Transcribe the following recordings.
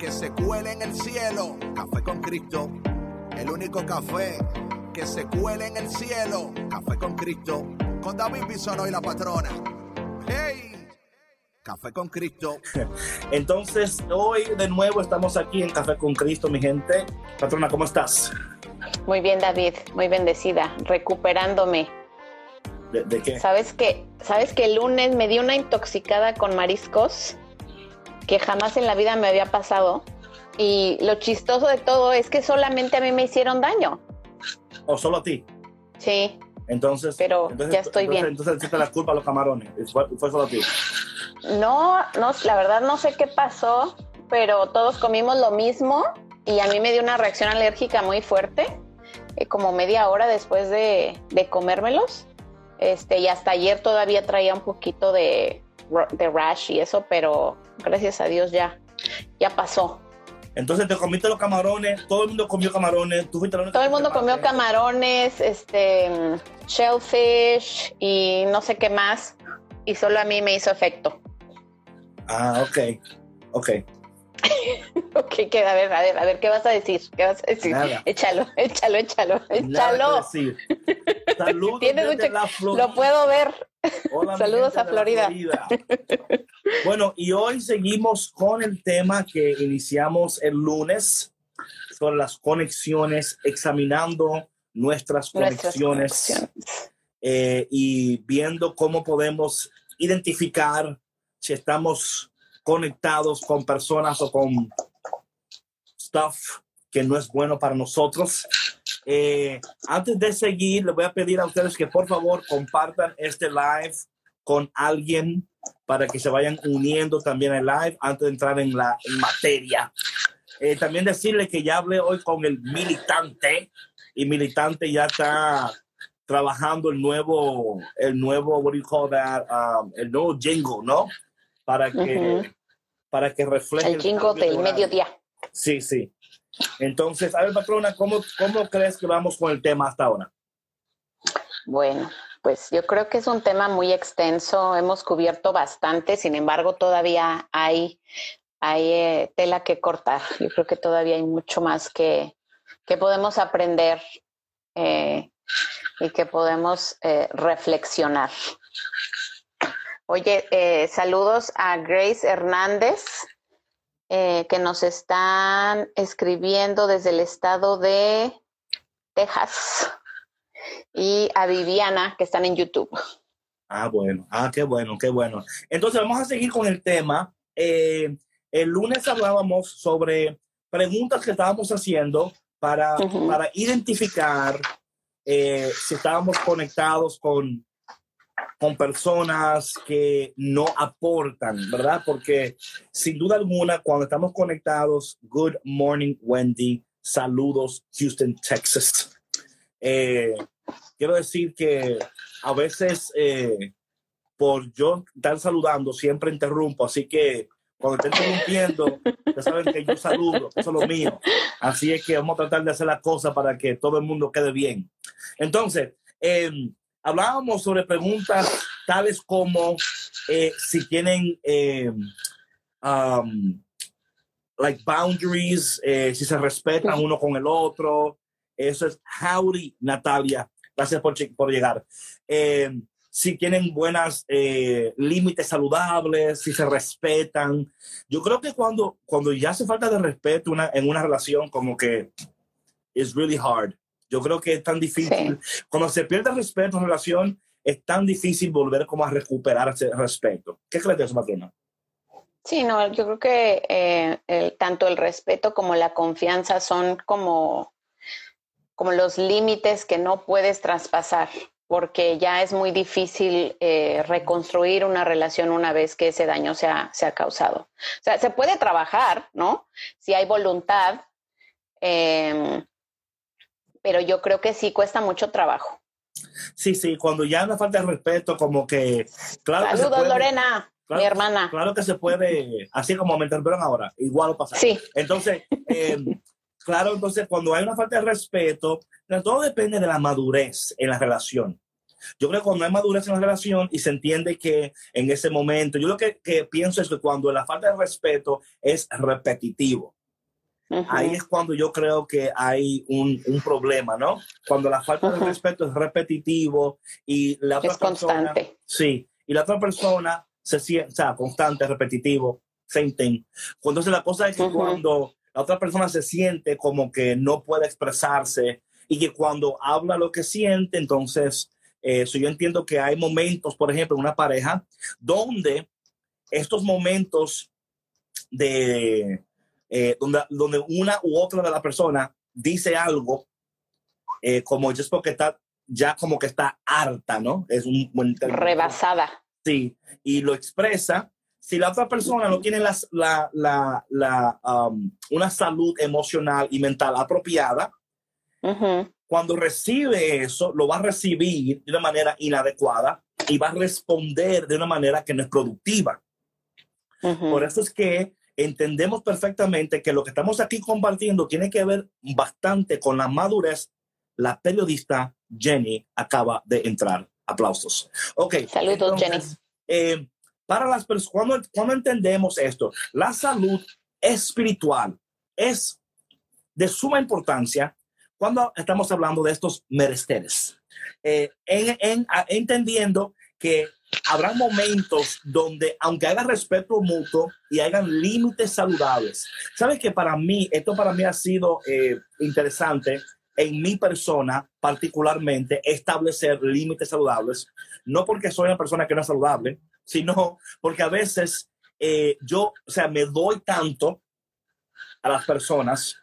que se cuele en el cielo. Café con Cristo, el único café que se cuele en el cielo. Café con Cristo, con David Bisono y la patrona. ¡Hey! Café con Cristo. Entonces, hoy de nuevo estamos aquí en Café con Cristo, mi gente. Patrona, ¿cómo estás? Muy bien, David, muy bendecida, recuperándome. ¿De, de qué? ¿Sabes que, ¿Sabes que el lunes me di una intoxicada con mariscos? Que jamás en la vida me había pasado. Y lo chistoso de todo es que solamente a mí me hicieron daño. ¿O solo a ti? Sí. Entonces, pero entonces, ya estoy entonces, bien. Entonces, entonces la culpa a los camarones. Fue, fue, solo a ti. No, no, la verdad no sé qué pasó, pero todos comimos lo mismo y a mí me dio una reacción alérgica muy fuerte, eh, como media hora después de, de comérmelos. Este, y hasta ayer todavía traía un poquito de, de rash y eso, pero gracias a Dios ya, ya pasó. Entonces te comiste los camarones, todo el mundo comió camarones, tú fuiste la única Todo el mundo comió camarones, este, shellfish y no sé qué más, y solo a mí me hizo efecto. Ah, ok, ok. Ok, que, a ver, a ver, a ver, ¿qué vas a decir? ¿Qué vas a decir? Nada. Échalo, échalo, échalo, Nada échalo. que decir. Saludos Tienes desde mucho- la Florida. Lo puedo ver. Hola, Saludos a Florida. Bueno, y hoy seguimos con el tema que iniciamos el lunes sobre las conexiones, examinando nuestras Nuestras conexiones conexiones. eh, y viendo cómo podemos identificar si estamos conectados con personas o con stuff que no es bueno para nosotros. Eh, antes de seguir, le voy a pedir a ustedes que por favor compartan este live con alguien para que se vayan uniendo también al live antes de entrar en la en materia. Eh, también decirle que ya hablé hoy con el militante y militante ya está trabajando el nuevo, el nuevo, what do you call that, Um, el nuevo jingle, ¿no? Para que, para que refleje. El jingle del mediodía. Sí, sí. Entonces, a ver, patrona, ¿cómo, ¿cómo crees que vamos con el tema hasta ahora? Bueno, pues yo creo que es un tema muy extenso, hemos cubierto bastante, sin embargo todavía hay, hay eh, tela que cortar. Yo creo que todavía hay mucho más que, que podemos aprender eh, y que podemos eh, reflexionar. Oye, saludos a Grace Hernández, eh, que nos están escribiendo desde el estado de Texas y a Viviana, que están en YouTube. Ah, bueno. Ah, qué bueno, qué bueno. Entonces, vamos a seguir con el tema. Eh, el lunes hablábamos sobre preguntas que estábamos haciendo para, para identificar eh, si estábamos conectados con, con personas que no aportan, ¿verdad? Porque sin duda alguna, cuando estamos conectados, good morning, Wendy, saludos, Houston, Texas. Eh, quiero decir que a veces eh, por yo estar saludando siempre interrumpo, así que cuando esté interrumpiendo, ya saben que yo saludo, eso es lo mío. Así es que vamos a tratar de hacer las cosas para que todo el mundo quede bien. Entonces, eh, hablábamos sobre preguntas tales como eh, si tienen eh, um, like boundaries, eh, si se respetan uno con el otro. Eso es howdy, Natalia. Gracias por, por llegar. Eh, si tienen buenas eh, límites saludables, si se respetan. Yo creo que cuando, cuando ya hace falta de respeto una, en una relación, como que es really hard. Yo creo que es tan difícil. Cuando se pierde el respeto en relación, es tan difícil volver como a recuperar ese respeto. ¿Qué crees de eso, Patrona? Sí, no, yo creo que eh, el- tanto el respeto como la confianza son como, como los límites que no puedes traspasar. porque ya es muy difícil eh, reconstruir una relación una vez que ese daño se ha, se ha, causado. O sea, se puede trabajar, ¿no? Si hay voluntad, eh, pero yo creo que sí cuesta mucho trabajo. Sí, sí, cuando ya no falta de respeto, como que... Claro Saludos, Lorena, mi hermana. Claro que se puede, así como me interpretan ahora, igual lo pasa. Sí. Entonces, eh, claro, entonces cuando hay una falta de respeto, todo depende de la madurez en la relación. Yo creo que cuando hay madurez en la relación y se entiende que en ese momento, yo lo que, que pienso es que cuando la falta de respeto es repetitivo, Ahí es cuando yo creo que hay un, un, problema, ¿no? Cuando la falta de respeto es repetitivo y la otra es constante. Sí, y la otra persona se siente, o sea, constante, repetitivo, same thing. Entonces la cosa es que cuando la otra persona se siente como que no puede expresarse y que cuando habla lo que siente, entonces, eh, yo entiendo que hay momentos, por ejemplo, en una pareja, donde estos momentos de eh, donde, donde una u otra de la persona dice algo eh, como es porque está ya como que está harta, ¿no? Es un buen Rebasada. Sí, y lo expresa. Si la otra persona no tiene la, la, la, um, una salud emocional y mental apropiada, cuando recibe eso, lo va a recibir de una manera inadecuada y va a responder de una manera que no es productiva. Por eso es que entendemos perfectamente que lo que estamos aquí compartiendo tiene que ver bastante con la madurez. La periodista Jenny acaba de entrar. Aplausos. Ok. Saludos, Jenny. Eh, para las personas, cuando, cuando entendemos esto, la salud espiritual es de suma importancia cuando estamos hablando de estos meresteres. Eh, en, en, entendiendo que habrá momentos donde, aunque haya respeto mutuo y hayan límites saludables, sabes que para mí, esto para mí ha sido eh, interesante en mi persona, particularmente, establecer límites saludables, no porque soy una persona que no es saludable, sino porque a veces eh, yo, o sea, me doy tanto a las personas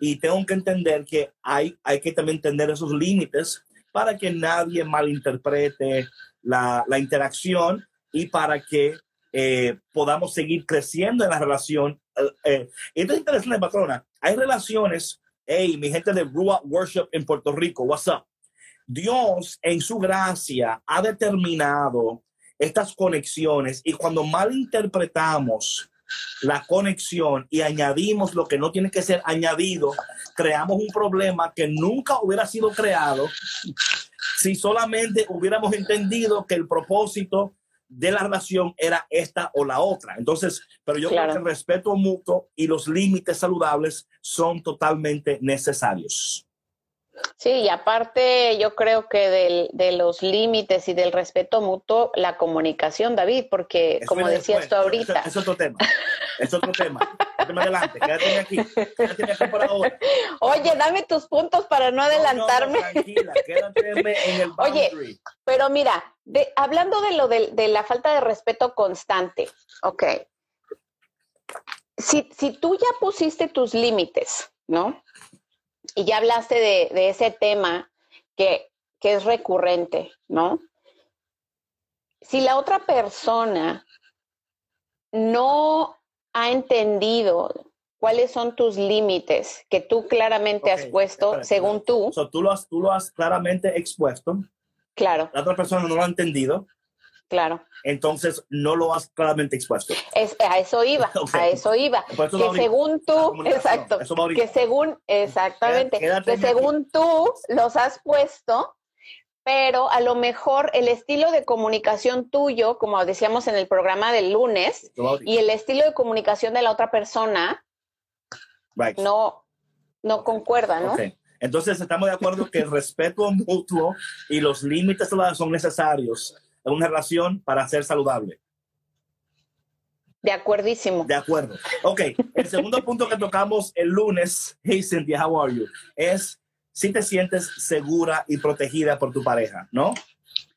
y tengo que entender que hay, hay que también entender esos límites para que nadie malinterprete la, interacción y para que eh, podamos seguir creciendo en la relación. Eh, eh, esto es interesante, patrona. Hay relaciones, hey, mi gente de Rua Worship en Puerto Rico, what's up? Dios en su gracia ha determinado estas conexiones y cuando malinterpretamos la conexión y añadimos lo que no tiene que ser añadido, creamos un problema que nunca hubiera sido creado si solamente hubiéramos entendido que el propósito de la relación era esta o la otra. Entonces, pero yo creo que el respeto mutuo y los límites saludables son totalmente necesarios. Sí, y aparte yo creo que de los límites y del respeto mutuo, la comunicación, David, porque como decías tú ahorita. Es, otro tema, es otro tema. adelante, quédate aquí, quédate aquí por ahora. Oye, dame tus puntos para no adelantarme. tranquila, quédate en el Oye, pero mira, de, hablando de lo de, de, la falta de respeto constante, ok. Si, si tú ya pusiste tus límites, ¿no? Y ya hablaste de, ese tema que, es recurrente, ¿no? Si la otra persona no ha entendido cuáles son tus límites que tú claramente has puesto según tú. tú, lo has, tú lo has claramente expuesto. Claro. La otra persona no lo ha entendido. Claro. Entonces no lo has claramente expuesto. Es, a eso iba, a eso iba. que según tú, exacto, que según, exactamente, que según tú los has puesto, pero a lo mejor el estilo de comunicación tuyo, como decíamos en el programa del lunes, y el estilo de comunicación de la otra persona no, no concuerda, ¿no? Entonces estamos de acuerdo que el respeto mutuo y los límites son necesarios en una relación para ser saludable. De acuerdísimo. De acuerdo. Ok, el segundo punto que tocamos el lunes, hey Cynthia, how are you? Es si te sientes segura y protegida por tu pareja, ¿no?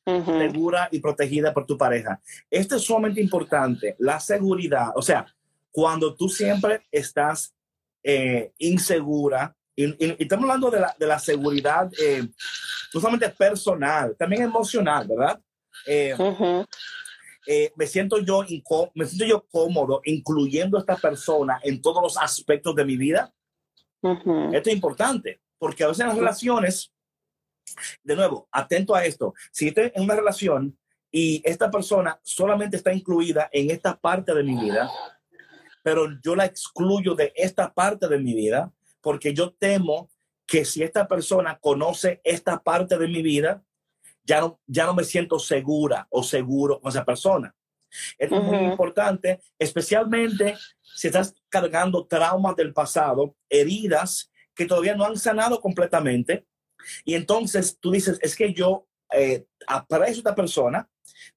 Segura y protegida por tu pareja. Esto es sumamente importante, la seguridad. O sea, cuando tú siempre estás eh, insegura y, estamos hablando de la, de la seguridad, eh, no solamente personal, también emocional, ¿verdad? Eh, eh, me, siento yo me siento yo cómodo incluyendo a esta persona en todos los aspectos de mi vida. Esto es importante, porque a veces en las relaciones, de nuevo, atento a esto, si estoy en una relación y esta persona solamente está incluida en esta parte de mi vida, pero yo la excluyo de esta parte de mi vida, porque yo temo que si esta persona conoce esta parte de mi vida, ya no, ya no me siento segura o seguro con esa persona. Esto es muy importante, especialmente si estás cargando traumas del pasado, heridas que todavía no han sanado completamente. Y entonces tú dices, es que yo eh, aprecio a esta persona,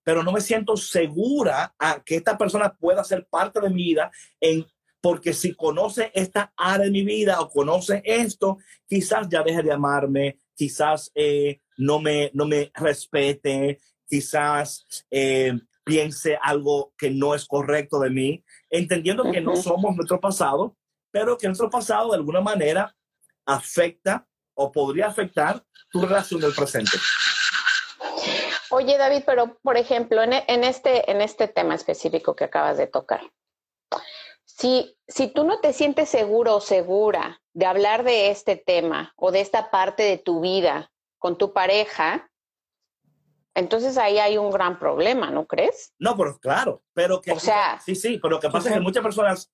pero no me siento segura a que esta persona pueda ser parte de mi vida en porque si conoce esta área de mi vida o conoce esto, quizás ya deje de amarme, quizás eh, no, me, no me respete, quizás eh, piense algo que no es correcto de mí, entendiendo que no somos nuestro pasado, pero que nuestro pasado de alguna manera afecta o podría afectar tu relación del presente. Oye, David, pero por ejemplo, en, en, este, en este tema específico que acabas de tocar, si, si tú no te sientes seguro o segura de hablar de este tema o de esta parte de tu vida con tu pareja, entonces ahí hay un gran problema, ¿no crees? No, pero claro, pero que... O sea... Sí, sí, pero lo que pasa es que muchas personas,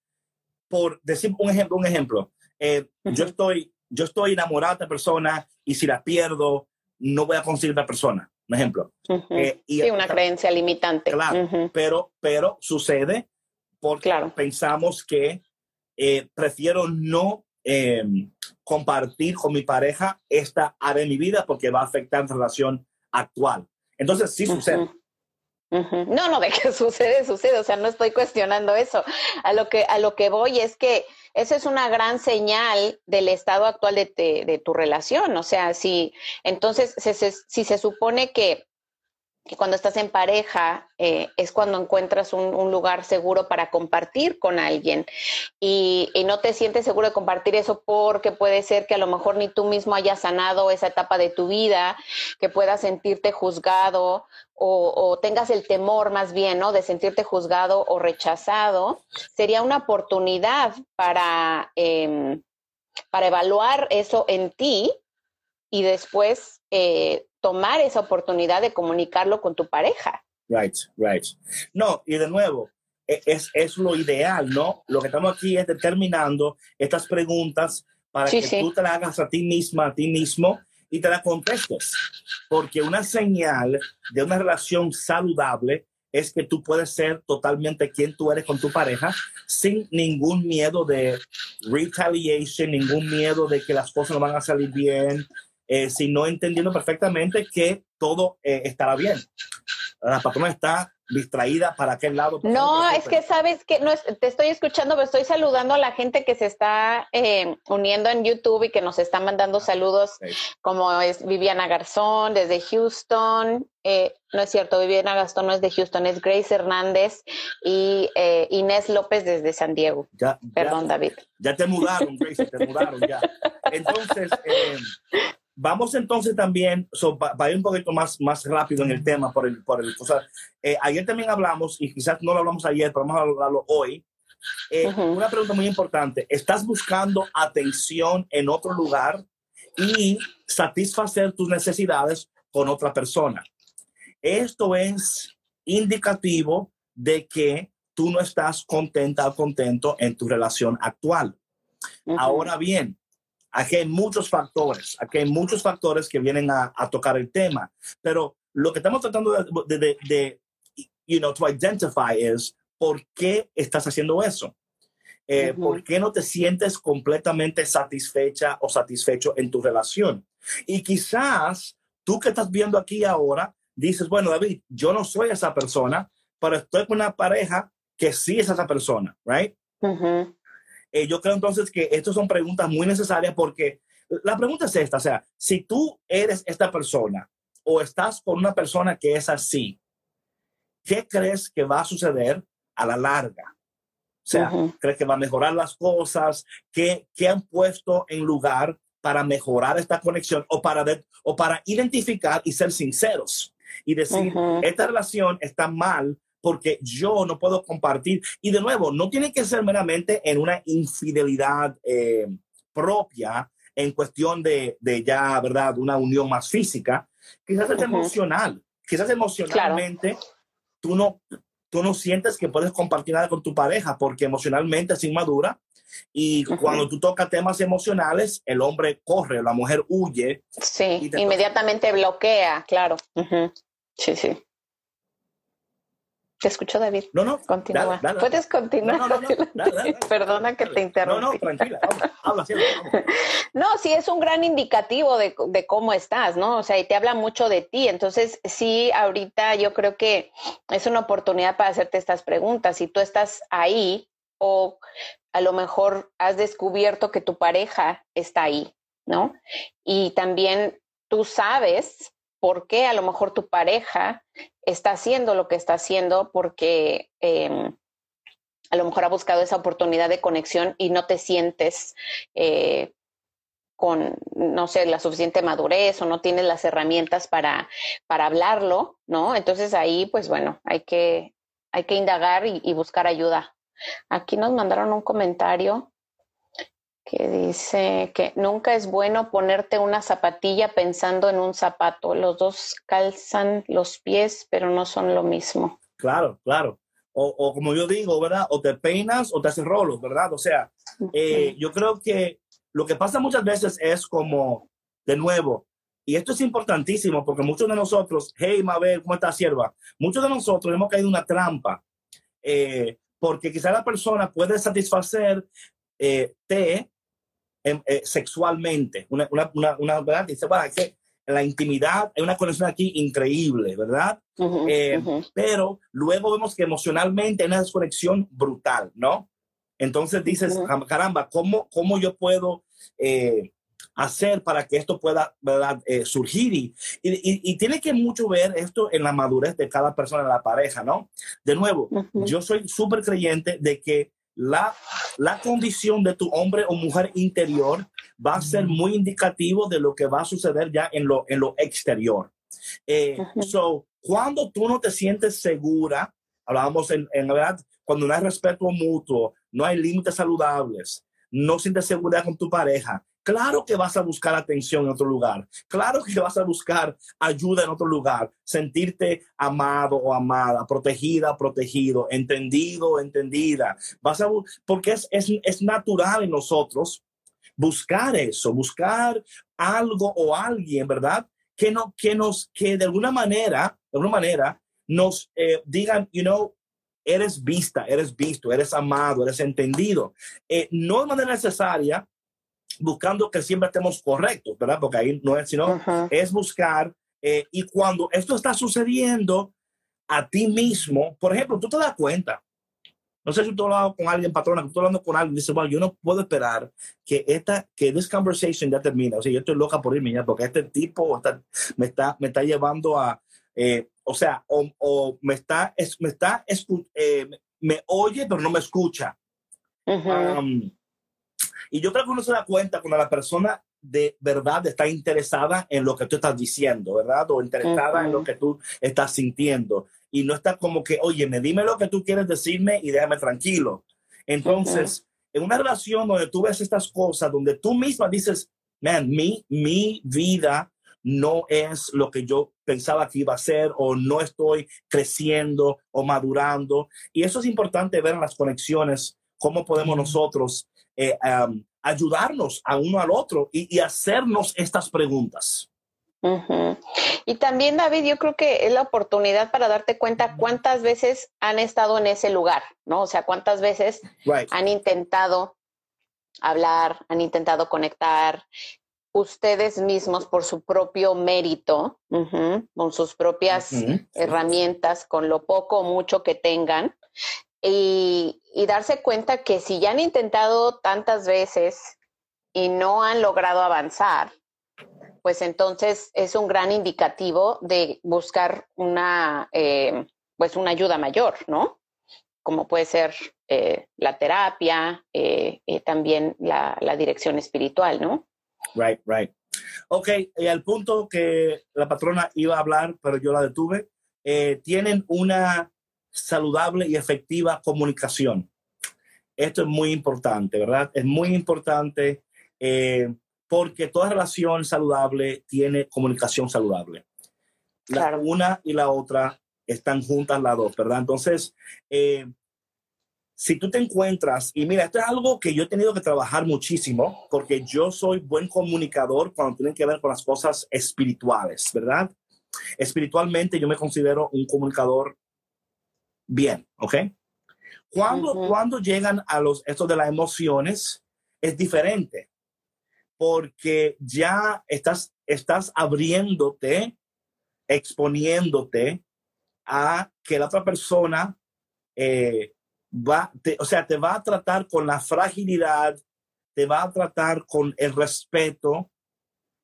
por decir un ejemplo, un ejemplo, eh, yo, estoy, yo estoy enamorada de esta persona y si la pierdo, no voy a conseguir la persona, un ejemplo. Eh, y sí, una creencia limitante. Claro, pero, pero sucede porque claro. pensamos que eh, prefiero no em, compartir con mi pareja esta área de mi vida porque va a afectar la relación actual. Entonces, sí sucede. No, no, de que sucede, sucede. O sea, no estoy cuestionando eso. A lo que, a lo que voy es que eso es una gran señal del estado actual de, de tu relación. O sea, si entonces, si se supone que que cuando estás en pareja eh, es cuando encuentras un, lugar seguro para compartir con alguien y, no te sientes seguro de compartir eso porque puede ser que a lo mejor ni tú mismo hayas sanado esa etapa de tu vida, que puedas sentirte juzgado o, tengas el temor más bien, ¿no? De sentirte juzgado o rechazado, sería una oportunidad para, em, para evaluar eso en ti y después eh, tomar esa oportunidad de comunicarlo con tu pareja. Right, right. No, y de nuevo, e, es, es lo ideal, ¿no? Lo que estamos aquí es determinando estas preguntas para que tú te las hagas a ti misma, a ti mismo, y te las contestes. Porque una señal de una relación saludable es que tú puedes ser totalmente quien tú eres con tu pareja sin ningún miedo de retaliation, ningún miedo de que las cosas no van a salir bien, eh, sino entendiendo perfectamente que todo eh, estará bien. La patrona está distraída para aquel lado. No, es que sabes que no te estoy escuchando, pero estoy saludando a la gente que se está eh, uniendo en YouTube y que nos está mandando saludos, como es Viviana Garzón desde Houston. no es cierto, Viviana Garzón no es de Houston, es Grace Hernández y Inés López desde San Diego. Perdón, David. Ya te mudaron, Grace, te mudaron ya. Entonces, Vamos entonces también, so, para ir un poquito más, más rápido en el tema, por el, por el, o sea, eh, ayer también hablamos, y quizás no lo hablamos ayer, pero vamos a hablarlo hoy. Eh, una pregunta muy importante, ¿estás buscando atención en otro lugar y satisfacer tus necesidades con otra persona? Esto es indicativo de que tú no estás contenta o contento en tu relación actual. Ahora bien, Aquí hay muchos factores, aquí hay muchos factores que vienen a, tocar el tema, pero lo que estamos tratando de, de, de, you know, to identify es por qué estás haciendo eso. Eh, ¿Por qué no te sientes completamente satisfecha o satisfecho en tu relación? Y quizás tú que estás viendo aquí ahora, dices, bueno, David, yo no soy esa persona, pero estoy con una pareja que sí es esa persona, right? Eh, yo creo entonces que estas son preguntas muy necesarias porque la pregunta es esta, o sea, si tú eres esta persona o estás con una persona que es así, ¿qué crees que va a suceder a la larga? O sea, ¿crees que va a mejorar las cosas? ¿Qué, ¿Qué, han puesto en lugar para mejorar esta conexión o para, o para identificar y ser sinceros y decir, esta relación está mal porque yo no puedo compartir. Y de nuevo, no tiene que ser meramente en una infidelidad eh, propia, en cuestión de, de, ya, ¿verdad?, una unión más física. Quizás es emocional. Quizás emocionalmente tú, no, tú no sientes que puedes compartir nada con tu pareja porque emocionalmente es inmadura. Y cuando tú tocas temas emocionales, el hombre corre, la mujer huye. Sí, inmediatamente bloquea, claro. Sí, sí. Te escucho, David. No, no. Continúa. Puedes continuar. No, no, Perdona que te interrumpa. No, no, tranquila. Habla, No, sí, es un gran indicativo de, de, cómo estás, ¿no? O sea, y te habla mucho de ti. Entonces, sí, ahorita yo creo que es una oportunidad para hacerte estas preguntas. Si tú estás ahí o a lo mejor has descubierto que tu pareja está ahí, ¿no? Y también tú sabes por qué a lo mejor tu pareja está haciendo lo que está haciendo porque em, a lo mejor ha buscado esa oportunidad de conexión y no te sientes eh, con, no sé, la suficiente madurez o no tienes las herramientas para, para hablarlo, ¿no? Entonces ahí, pues bueno, hay que, hay que indagar y buscar ayuda. Aquí nos mandaron un comentario que dice que nunca es bueno ponerte una zapatilla pensando en un zapato. Los dos calzan los pies, pero no son lo mismo. Claro, claro. O, como yo digo, ¿verdad? O te peinas o te haces rolos, ¿verdad? O sea, eh, yo creo que lo que pasa muchas veces es como, de nuevo, y esto es importantísimo porque muchos de nosotros, hey Mabel, ¿cómo estás, sierva? Muchos de nosotros hemos caído en una trampa. Eh, porque quizá la persona puede satisfacer eh, eh, sexualmente. Una, una, una, una, ¿verdad? Dice, bueno, que la intimidad hay una conexión aquí increíble, ¿verdad? Eh, pero luego vemos que emocionalmente hay una desconexión brutal, ¿no? Entonces dices, caramba, ¿cómo, ¿cómo yo puedo eh, hacer para que esto pueda ¿verdad? surgir? Y, y, y, tiene que mucho ver esto en la madurez de cada persona de la pareja, ¿no? De nuevo, yo soy súper creyente de que la, la condición de tu hombre o mujer interior va a ser muy indicativo de lo que va a suceder ya en lo, en lo exterior. Eh, so, cuando tú no te sientes segura, hablábamos en, en verdad, cuando no hay respeto mutuo, no hay límites saludables, no sientes seguridad con tu pareja, Claro que vas a buscar atención en otro lugar. Claro que vas a buscar ayuda en otro lugar. Sentirte amado o amada, protegida, protegido, entendido, entendida. Vas a porque es, es, es natural en nosotros buscar eso, buscar algo o alguien, ¿verdad? Que, no, que nos, que de alguna manera, de alguna manera, nos eh, digan, you know, eres vista, eres visto, eres amado, eres entendido. Eh, no de manera necesaria buscando que siempre estemos correctos, ¿verdad? Porque ahí no es, sino es buscar, eh, y cuando esto está sucediendo a ti mismo, por ejemplo, tú te das cuenta, no sé si tú hablando con alguien, patrona, tú estás hablando con alguien, dice, bueno, yo no puedo esperar que esta, que this conversation ya termine, o sea, yo estoy loca por irme ya, porque este tipo me, está, me está llevando a, eh, o sea, o, me está, es, me está, eh, me oye, pero no me escucha. Y yo creo que uno se da cuenta cuando la persona de verdad está interesada en lo que tú estás diciendo, ¿verdad? O interesada en lo que tú estás sintiendo. Y no está como que, oye, me dime lo que tú quieres decirme y déjame tranquilo. Entonces, en una relación donde tú ves estas cosas, donde tú misma dices, man, mi, mi vida no es lo que yo pensaba que iba a ser o no estoy creciendo o madurando. Y eso es importante ver en las conexiones, cómo podemos nosotros eh, ayudarnos a uno al otro y, hacernos estas preguntas. Y también, David, yo creo que es la oportunidad para darte cuenta cuántas veces han estado en ese lugar, ¿no? O sea, cuántas veces han intentado hablar, han intentado conectar ustedes mismos por su propio mérito, con sus propias herramientas, con lo poco o mucho que tengan, y, darse cuenta que si ya han intentado tantas veces y no han logrado avanzar, pues entonces es un gran indicativo de buscar una, eh, pues una ayuda mayor, ¿no? Como puede ser eh, la terapia, eh, también la, la, dirección espiritual, ¿no? Right, right. Ok, y al punto que la patrona iba a hablar, pero yo la detuve, tienen una saludable y efectiva comunicación. Esto es muy importante, ¿verdad? Es muy importante porque toda relación saludable tiene comunicación saludable. La una y la otra están juntas las dos, ¿verdad? Entonces, eh, si tú te encuentras, y mira, esto es algo que yo he tenido que trabajar muchísimo, porque yo soy buen comunicador cuando tienen que ver con las cosas espirituales, ¿verdad? Espiritualmente yo me considero un comunicador bien, ¿ok? Cuando, cuando llegan a los, esto de las emociones, es diferente, porque ya estás, estás abriéndote, exponiéndote a que la otra persona eh, va, o sea, te va a tratar con la fragilidad, te va a tratar con el respeto.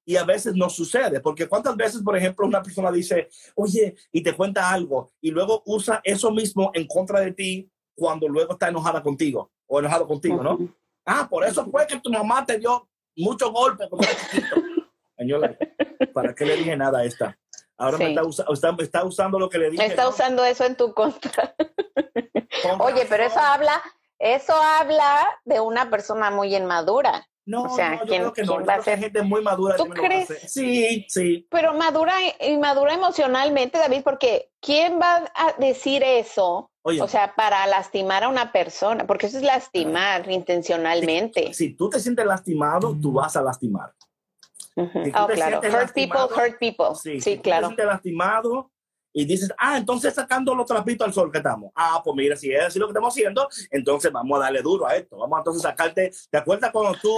Y a veces no sucede, porque cuántas veces, por ejemplo, una persona dice, oye, y te cuenta algo, y luego usa eso mismo en contra de ti cuando luego está enojada contigo o enojado contigo, ¿no? Ah, por eso fue que tu mamá te dio muchos golpes Señora, ¿para qué le dije nada a esta? Ahora me está, está, usando lo que le dije. Está usando eso en tu contra. Oye, pero eso habla, eso habla de una persona muy inmadura. No, o sea, ¿quién, yo creo que no. va a ser gente muy madura. ¿Tú crees? Sí, sí. Pero madura, inmadura emocionalmente, David, porque ¿quién va a decir eso? o sea, para lastimar a una persona, porque eso es lastimar intencionalmente. Si, si, tú te sientes lastimado, tú vas a lastimar oh, claro. Hurt people, hurt people. Sí, sí claro. Te lastimado y dices, ah, entonces sacando los trapitos al sol que estamos. Ah, pues mira, si es así lo que estamos haciendo, entonces vamos a darle duro a esto. Vamos a entonces sacarte. ¿Te acuerdas cuando tú,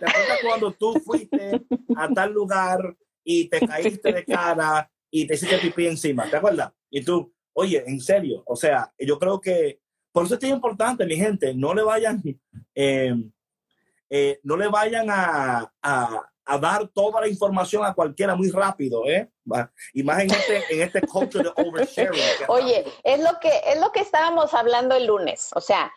te acuerdas cuando tú fuiste a tal lugar y te caíste de cara y te hiciste pipí encima? ¿Te acuerdas? Y tú, oye, en serio, o sea, yo creo que por eso es importante, mi gente, no le vayan, eh, eh, no le vayan a, a a dar toda la información a cualquiera muy rápido, ¿eh? Y más en este, en este culture de oversharing. Oye, es lo que es lo que estábamos hablando el lunes, o sea,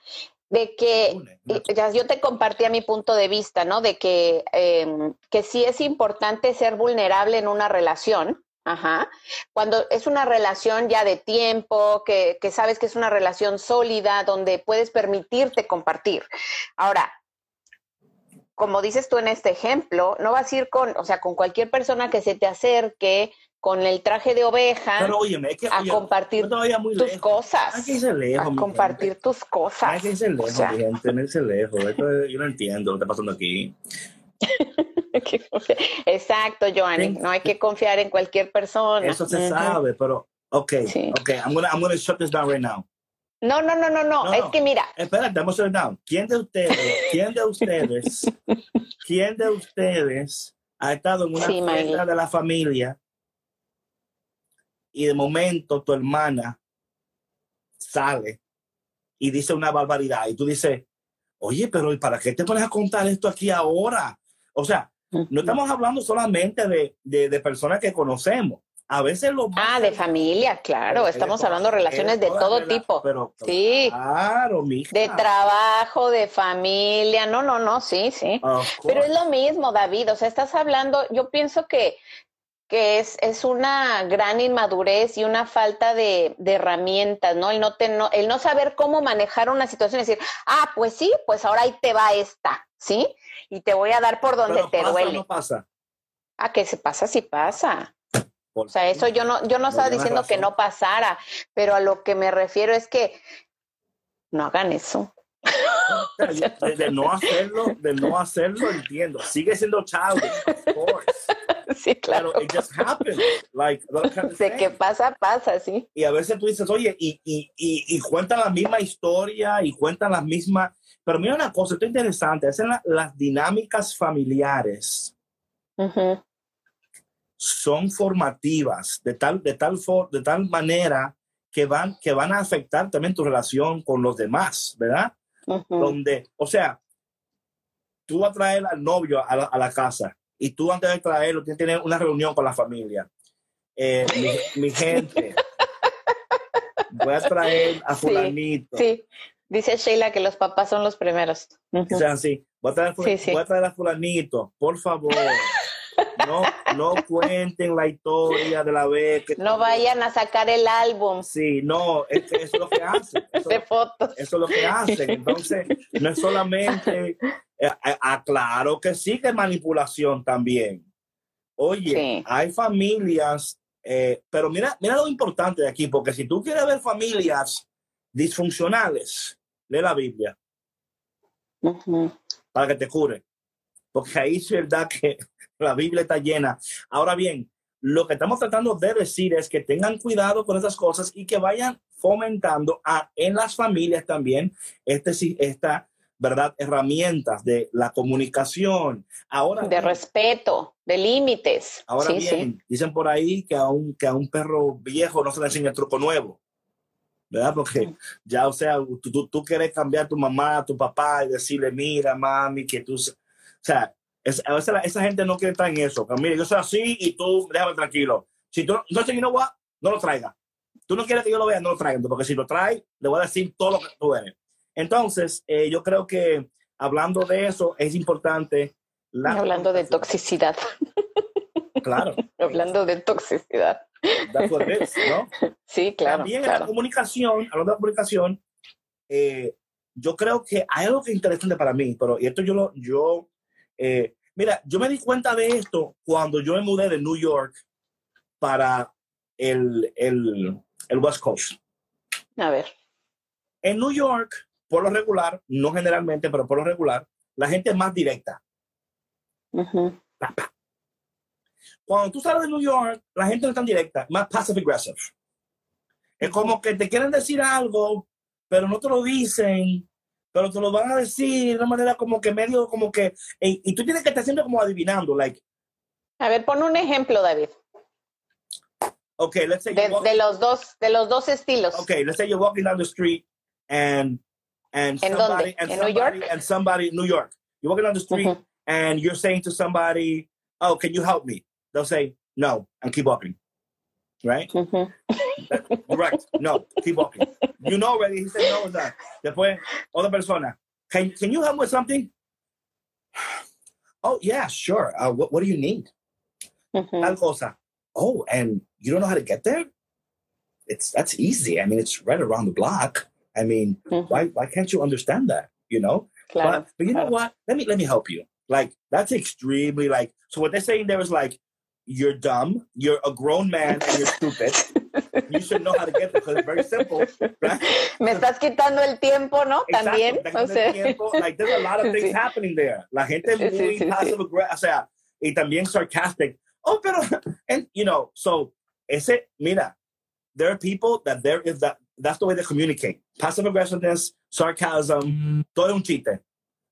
de que ya yo te compartía mi punto de vista, ¿no? De que, eh, que sí es importante ser vulnerable en una relación. Ajá. Cuando es una relación ya de tiempo, que, que sabes que es una relación sólida, donde puedes permitirte compartir. Ahora, como dices tú en este ejemplo, no vas a ir con, o sea, con cualquier persona que se te acerque con el traje de oveja a compartir tus cosas. a compartir tus cosas. Hay que irse lejos, o sea. gente, lejos. Esto, yo no entiendo lo que está pasando aquí. Exacto, Joanny. No hay que confiar en cualquier persona. Eso se sabe, pero ok, ok, I'm gonna, I'm gonna shut this down right now. No, no, no, no, no, es que mira. Espérate, vamos a down. ¿Quién de ustedes, quién de ustedes, quién de ustedes ha estado en una fiesta de la familia y de momento tu hermana sale y dice una barbaridad y tú dices, oye, pero ¿para qué te pones a contar esto aquí ahora? O sea, no estamos hablando solamente de, de, de personas que conocemos a veces lo Ah, de familia, claro. Estamos hablando de relaciones de todo tipo. Pero, sí. Claro, mija. De trabajo, de familia. No, no, no, sí, sí. Pero es lo mismo, David. O sea, estás hablando, yo pienso que, que es, es una gran inmadurez y una falta de, de herramientas, ¿no? El no, no, el no saber cómo manejar una situación y decir, ah, pues sí, pues ahora ahí te va esta, ¿sí? Y te voy a dar por donde te duele. No pasa. Ah, que se pasa, sí pasa. O sea, eso yo no, yo no estaba diciendo que no pasara, pero a lo que me refiero es que no hagan eso. de, no hacerlo, de no hacerlo, entiendo. Sigue siendo child, of course. Sí, claro. Pero it just happens. Like, de que pasa, pasa, sí. Y a veces tú dices, oye, y, y, y, y cuentan la misma historia y cuentan las mismas. Pero mira una cosa, esto es interesante, hacen las dinámicas familiares son formativas de tal, de tal, de tal manera que van, que van a afectar también tu relación con los demás, ¿verdad? Donde, o sea, tú vas a traer al novio a la, casa y tú antes de traerlo tienes que tener una reunión con la familia. Eh, mi, gente, voy a traer a fulanito. Dice Sheila que los papás son los primeros. O sea, así, voy a traer, Sí, sí. voy a traer a fulanito, por favor. No, no cuenten la historia de la vez que... No vayan a sacar el álbum Sí, no, es que eso es lo que hacen. Eso, de fotos. eso es lo que hacen. Entonces, no es solamente... eh, aclaro que sí que manipulación también. Oye, Sí. hay familias, eh, pero mira, mira lo importante de aquí, porque si tú quieres ver familias disfuncionales, lee la Biblia para que te cure. Porque ahí es verdad que la Biblia está llena. Ahora bien, lo que estamos tratando de decir es que tengan cuidado con esas cosas y que vayan fomentando a, en las familias también este, sí- esta, ¿verdad? Herramientas de la comunicación. Ahora, De bien, respeto, de límites. ahora sí, bien, dicen por ahí que a, un, que a un perro viejo no se le enseña truco nuevo. ¿Verdad? Porque ya, o sea, tú, tú, tú quieres cambiar a tu mamá, a tu papá y decirle, mira, mami, que tú... se-". O sea, es- a veces la- esa gente no quiere estar en eso. Que, mira, yo soy así y tú déjame tranquilo. Si tú, entonces, you know what? No lo traiga. Tú no quieres que yo lo vea, no lo traiga. Porque si lo trae, le voy a decir todo lo que tú eres. Entonces, eh, yo creo que hablando de eso, es importante... La Hablando de toxicidad. Claro. Hablando de toxicidad. That's what it is, ¿no? Sí, claro. También en la comunicación, hablando de la comunicación, eh, yo creo que hay algo que es interesante para mí, pero y esto yo lo, yo, eh, mira, yo me di cuenta de esto cuando yo me mudé de New York para el, el, el West Coast. A ver. En New York, por lo regular, no generalmente, pero por lo regular, la gente es más directa. Ujú. Cuando tú sales de New York, la gente no es tan directa, más passive aggressive. Es como que te quieren decir algo, pero no te lo dicen, pero te lo van a decir de una manera como que medio, como que, y, y tú tienes que estar siempre como adivinando, like, A ver, pon un ejemplo, David, okay, let's say, de, you're walk- de los dos, de los dos estilos. okay, let's say you're walking down the street and, and ¿En somebody, and ¿En New somebody, York? and somebody, New York, you're walking down the street Ujú. and you're saying to somebody, oh, can you help me? They'll say, no, and keep walking. Right? Mm-hmm. Ujú. Correct. No, keep walking. You know already. He said no with that. Después, otra persona. Can, can you help with something? Oh, yeah, sure. Uh, what, what do you need? Ujú. Tal cosa. Oh, and you don't know how to get there? It's That's easy. I mean, it's right around the block. I mean, Ujú. why, why can't you understand that? You know? Claro. But, but you know what? Let me let me help you. Like that's extremely like so what they're saying there is like you're dumb, you're a grown man and you're stupid. you should know how to get there because it's very simple, right? Me estás quitando el tiempo, ¿no? También. O sea, tiempo. Like there's a lot of things Sí. happening there. La gente es muy sí, sí. passive aggressive, o sea, y también sarcastic. Oh, pero and you know, so ese mira, there are people that there is that that's the way they communicate. Passive aggressiveness, sarcasm, todo un chiste.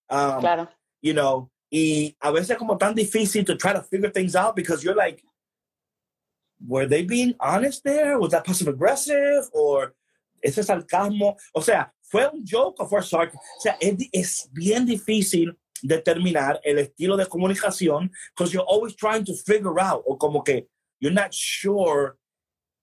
Um, claro. you know, y a veces como tan difícil to try to figure things out because you're like, were they being honest there? Was that passive aggressive or ese sarcasmo? O sea, fue un joke o fue sarcasmo. O sea, es, es bien difícil determinar el estilo de comunicación because you're always trying to figure out o como que you're not sure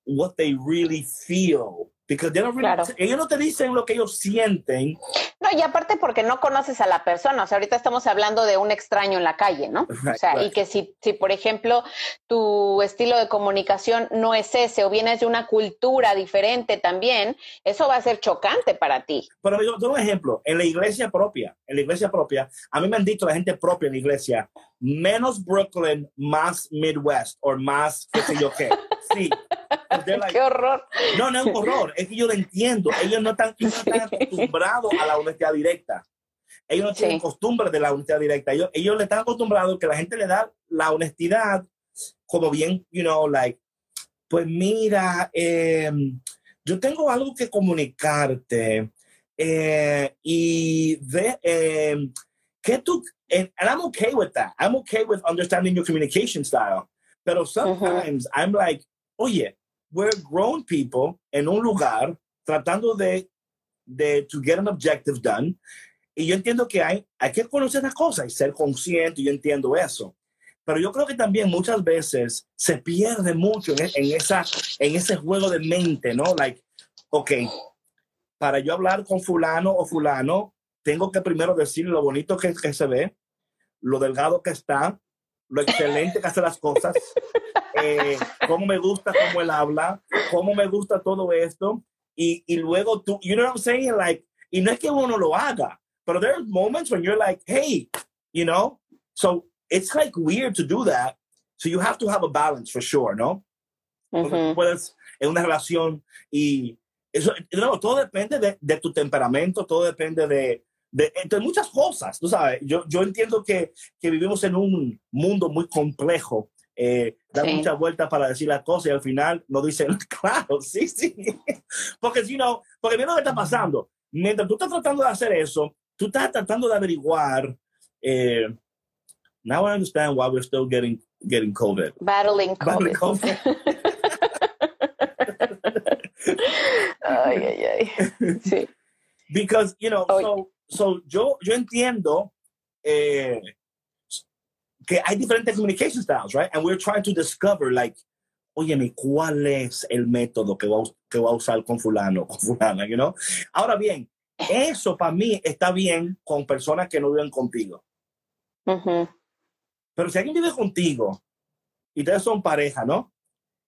what they really feel really, Claro. ellos no te dicen lo que ellos sienten. No, y aparte porque no conoces a la persona, o sea, ahorita estamos hablando de un extraño en la calle, ¿no? Right, O sea, y que si, si, por ejemplo, tu estilo de comunicación no es ese o vienes de una cultura diferente también, eso va a ser chocante para ti. Pero yo doy un ejemplo. En la iglesia propia, en la iglesia propia, a mí me han dicho la gente propia en la iglesia, menos Brooklyn, más Midwest, o más qué sé yo qué. Sí. Like, ¡Qué horror! no, no es un horror, es que yo lo entiendo. Ellos no están, ellos no están acostumbrados a la honestidad directa. Ellos no tienen Sí. costumbre de la honestidad directa. Ellos, ellos le están acostumbrados que la gente le da la honestidad como bien, you know, like, pues mira, eh, yo tengo algo que comunicarte eh, y de, eh, que tú, and, and I'm okay with that. I'm okay with understanding your communication style. Pero sometimes I'm like, oye, we're grown people en un lugar tratando de, de to get an objective done. Y yo entiendo que hay, hay que conocer las cosas y ser consciente, yo entiendo eso. Pero yo creo que también muchas veces se pierde mucho en, en esa, en ese juego de mente, ¿no? Like, ok, para yo hablar con fulano o fulano, tengo que primero decir lo bonito que, que se ve, lo delgado que está, lo excelente que hace las cosas, eh, cómo me gusta cómo él habla, cómo me gusta todo esto. Y, y luego tú, you know what I'm saying? Like, y no es que uno lo haga, pero there's moments when you're like, hey, you know? So it's like weird to do that. So you have to have a balance for sure, ¿no? Porque puedes en una relación y eso, no, todo depende de, de, tu temperamento, todo depende de, de, de, muchas cosas, tú sabes. Yo, yo entiendo que, que vivimos en un mundo muy complejo eh, da sí. muchas vueltas para decir las cosas y al final no dicen claro, sí, sí. Porque si no, porque mira lo que está pasando. Mientras tú estás tratando de hacer eso, tú estás tratando de averiguar. Eh, now I understand why we're still getting getting COVID. Battling COVID. Battling COVID. ay, ay, ay. Sí. Because, you know, so, so yo, yo entiendo eh, que hay diferentes communication styles, right? And we're trying to discover, like, oye, ¿cuál es el método que va, que va a usar con fulano, con fulana, you know? Ahora bien, eso para mí está bien con personas que no viven contigo. Uh -huh. Pero si alguien vive contigo y ustedes son pareja, ¿no?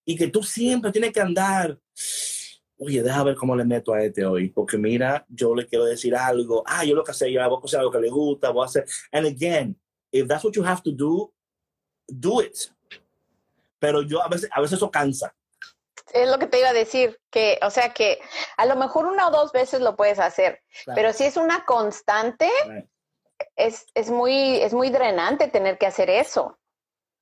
Y que tú siempre tienes que andar, oye, deja ver cómo le meto a este hoy, porque mira, yo le quiero decir algo, ah, yo lo que sé, yo voy a hacer algo que le gusta, voy a hacer, and again, if that's what you have to do, do it. Pero yo a veces, a veces eso cansa. Es lo que te iba a decir, que, o sea, que a lo mejor una o dos veces lo puedes hacer, claro. pero si es una constante, right. es, es, muy, es muy drenante tener que hacer eso.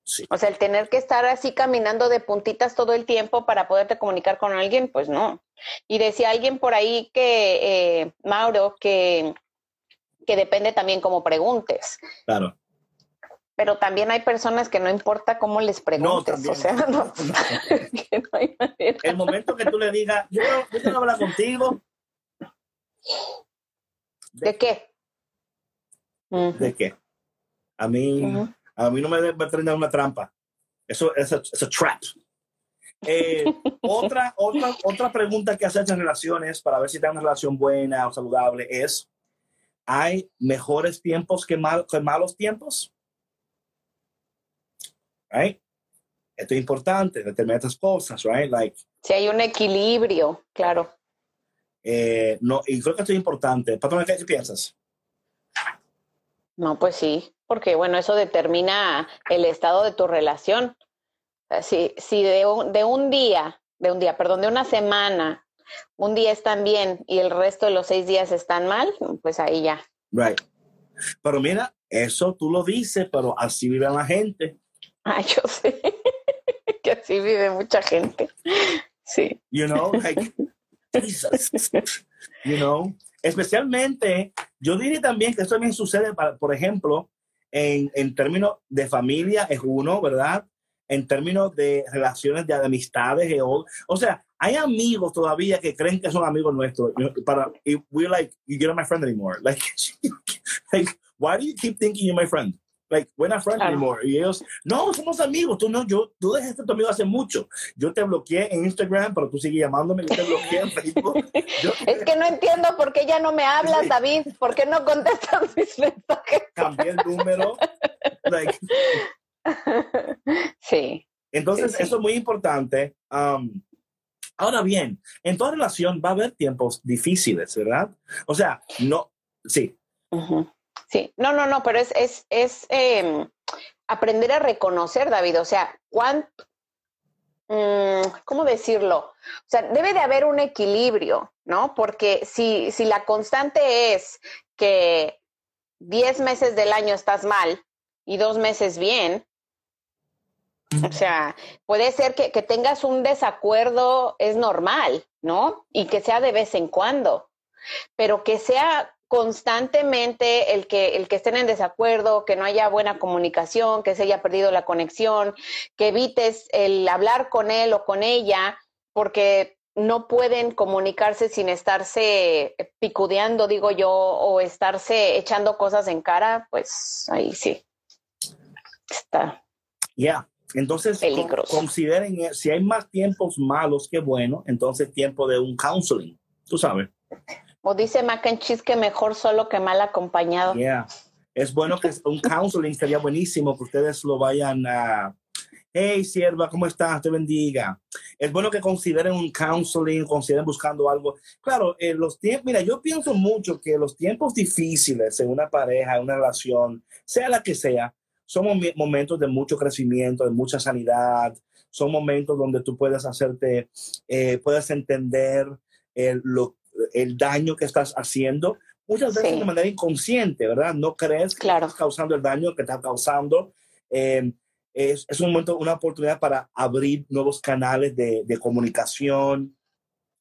Sí. O sea, el tener que estar así caminando de puntitas todo el tiempo para poderte comunicar con alguien, pues no. Y decía alguien por ahí que, eh, Mauro, que, que depende también cómo preguntes. Claro pero también hay personas que no importa cómo les preguntes, no, o sea, no, no. no hay el momento que tú le digas, yo, yo quiero hablar contigo. ¿De, ¿De qué? ¿De qué? A mí, uh -huh. a mí no me debe prender una trampa. Eso es a, trap. Eh, otra, otra, otra pregunta que haces en relaciones para ver si tienes una relación buena o saludable es, ¿hay mejores tiempos que, mal, que malos tiempos? Right? Esto es importante, determinar estas cosas, right? Like, si hay un equilibrio, claro. Eh, no, y creo que esto es importante. Patrona, ¿qué, ¿qué piensas? No, pues sí, porque bueno, eso determina el estado de tu relación. Si, si de, un, de un día, de un día, perdón, de una semana, un día están bien y el resto de los seis días están mal, pues ahí ya. Right. Pero mira, eso tú lo dices, pero así vive la gente. Ah, yo sé que así vive mucha gente. Sí. You know, like, Jesus. You know, especialmente, yo diría también que esto también sucede, para, por ejemplo, en, en términos de familia es uno, ¿verdad? En términos de relaciones de amistades, o sea, hay amigos todavía que creen que son amigos nuestros. Para, we're like, you're not my friend anymore. Like, like, why do you keep thinking you're my friend? Like, we're not friends claro. anymore. Y ellos, no, somos amigos. Tú no, yo, tú dejaste tu amigo hace mucho. Yo te bloqueé en Instagram, pero tú sigues llamándome. Yo te bloqueé en Facebook. Yo, es que no entiendo por qué ya no me hablas, David. ¿Por qué no contestas mis mensajes? Cambié el número. like, sí. Entonces, sí, sí. eso es muy importante. Um, ahora bien, en toda relación va a haber tiempos difíciles, ¿verdad? O sea, no, sí. Uh -huh. Sí, no, no, no, pero es, es, es eh, aprender a reconocer, David, o sea, cuánto, mmm, ¿cómo decirlo? O sea, debe de haber un equilibrio, ¿no? Porque si, si la constante es que 10 meses del año estás mal y dos meses bien, o sea, puede ser que, que tengas un desacuerdo, es normal, ¿no? Y que sea de vez en cuando, pero que sea constantemente el que, el que estén en desacuerdo, que no haya buena comunicación, que se haya perdido la conexión, que evites el hablar con él o con ella, porque no pueden comunicarse sin estarse picudeando, digo yo, o estarse echando cosas en cara, pues ahí sí. Está. Ya. Yeah. Entonces, Peligroso. consideren si hay más tiempos malos que buenos, entonces tiempo de un counseling, tú sabes. O dice Mac and que mejor solo que mal acompañado. Yeah. Es bueno que un counseling sería buenísimo que ustedes lo vayan a. Hey, sierva, ¿cómo estás? Te bendiga. Es bueno que consideren un counseling, consideren buscando algo. Claro, los tiempos, mira, yo pienso mucho que los tiempos difíciles en una pareja, en una relación, sea la que sea, son momentos de mucho crecimiento, de mucha sanidad, son momentos donde tú puedes hacerte, eh, puedes entender el, lo, el daño que estás haciendo, muchas veces de manera inconsciente, ¿verdad? No crees que estás causando el daño que estás causando. Em, es, es, un momento, una oportunidad para abrir nuevos canales de, de comunicación,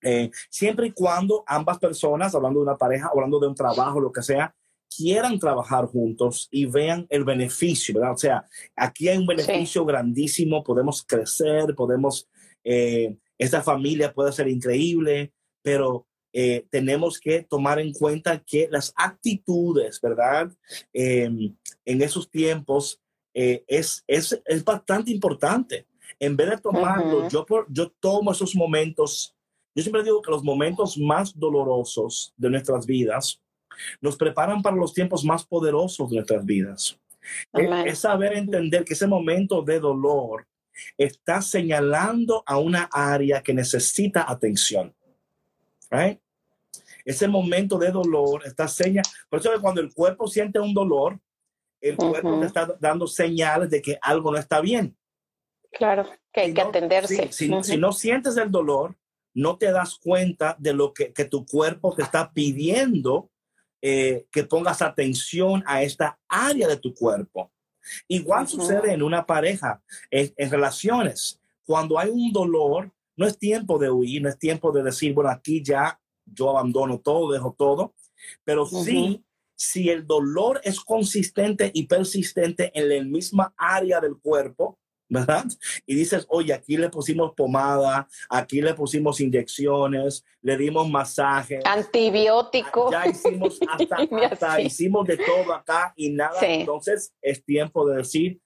eh, siempre y cuando ambas personas, hablando de una pareja, hablando de un trabajo, lo que sea, quieran trabajar juntos y vean el beneficio, ¿verdad? O sea, aquí hay un beneficio grandísimo, podemos crecer, podemos, eh, esta familia puede ser increíble, pero eh, tenemos que tomar en cuenta que las actitudes, ¿verdad? Em, en esos tiempos eh, es, es, es, bastante importante. En vez de tomarlo, yo, yo tomo esos momentos, yo siempre digo que los momentos más dolorosos de nuestras vidas nos preparan para los tiempos más poderosos de nuestras vidas. Es, saber entender que ese momento de dolor está señalando a una área que necesita atención. Ese momento de dolor está señal. Por eso que cuando el cuerpo siente un dolor, el cuerpo te está dando señales de que algo no está bien. Claro, que hay que atenderse. si, no sientes el dolor, no te das cuenta de lo que, que tu cuerpo te está pidiendo eh, que pongas atención a esta área de tu cuerpo. Igual sucede en una pareja, en, en, relaciones. Cuando hay un dolor, no es tiempo de huir, no es tiempo de decir, bueno, aquí ya yo abandono todo, dejo todo, pero sí, si el dolor es consistente y persistente en la misma área del cuerpo, ¿verdad? Y dices, oye, aquí le pusimos pomada, aquí le pusimos inyecciones, le dimos masaje. Antibiótico. Ya hicimos hasta, hicimos de todo acá y nada. Entonces es tiempo de decir,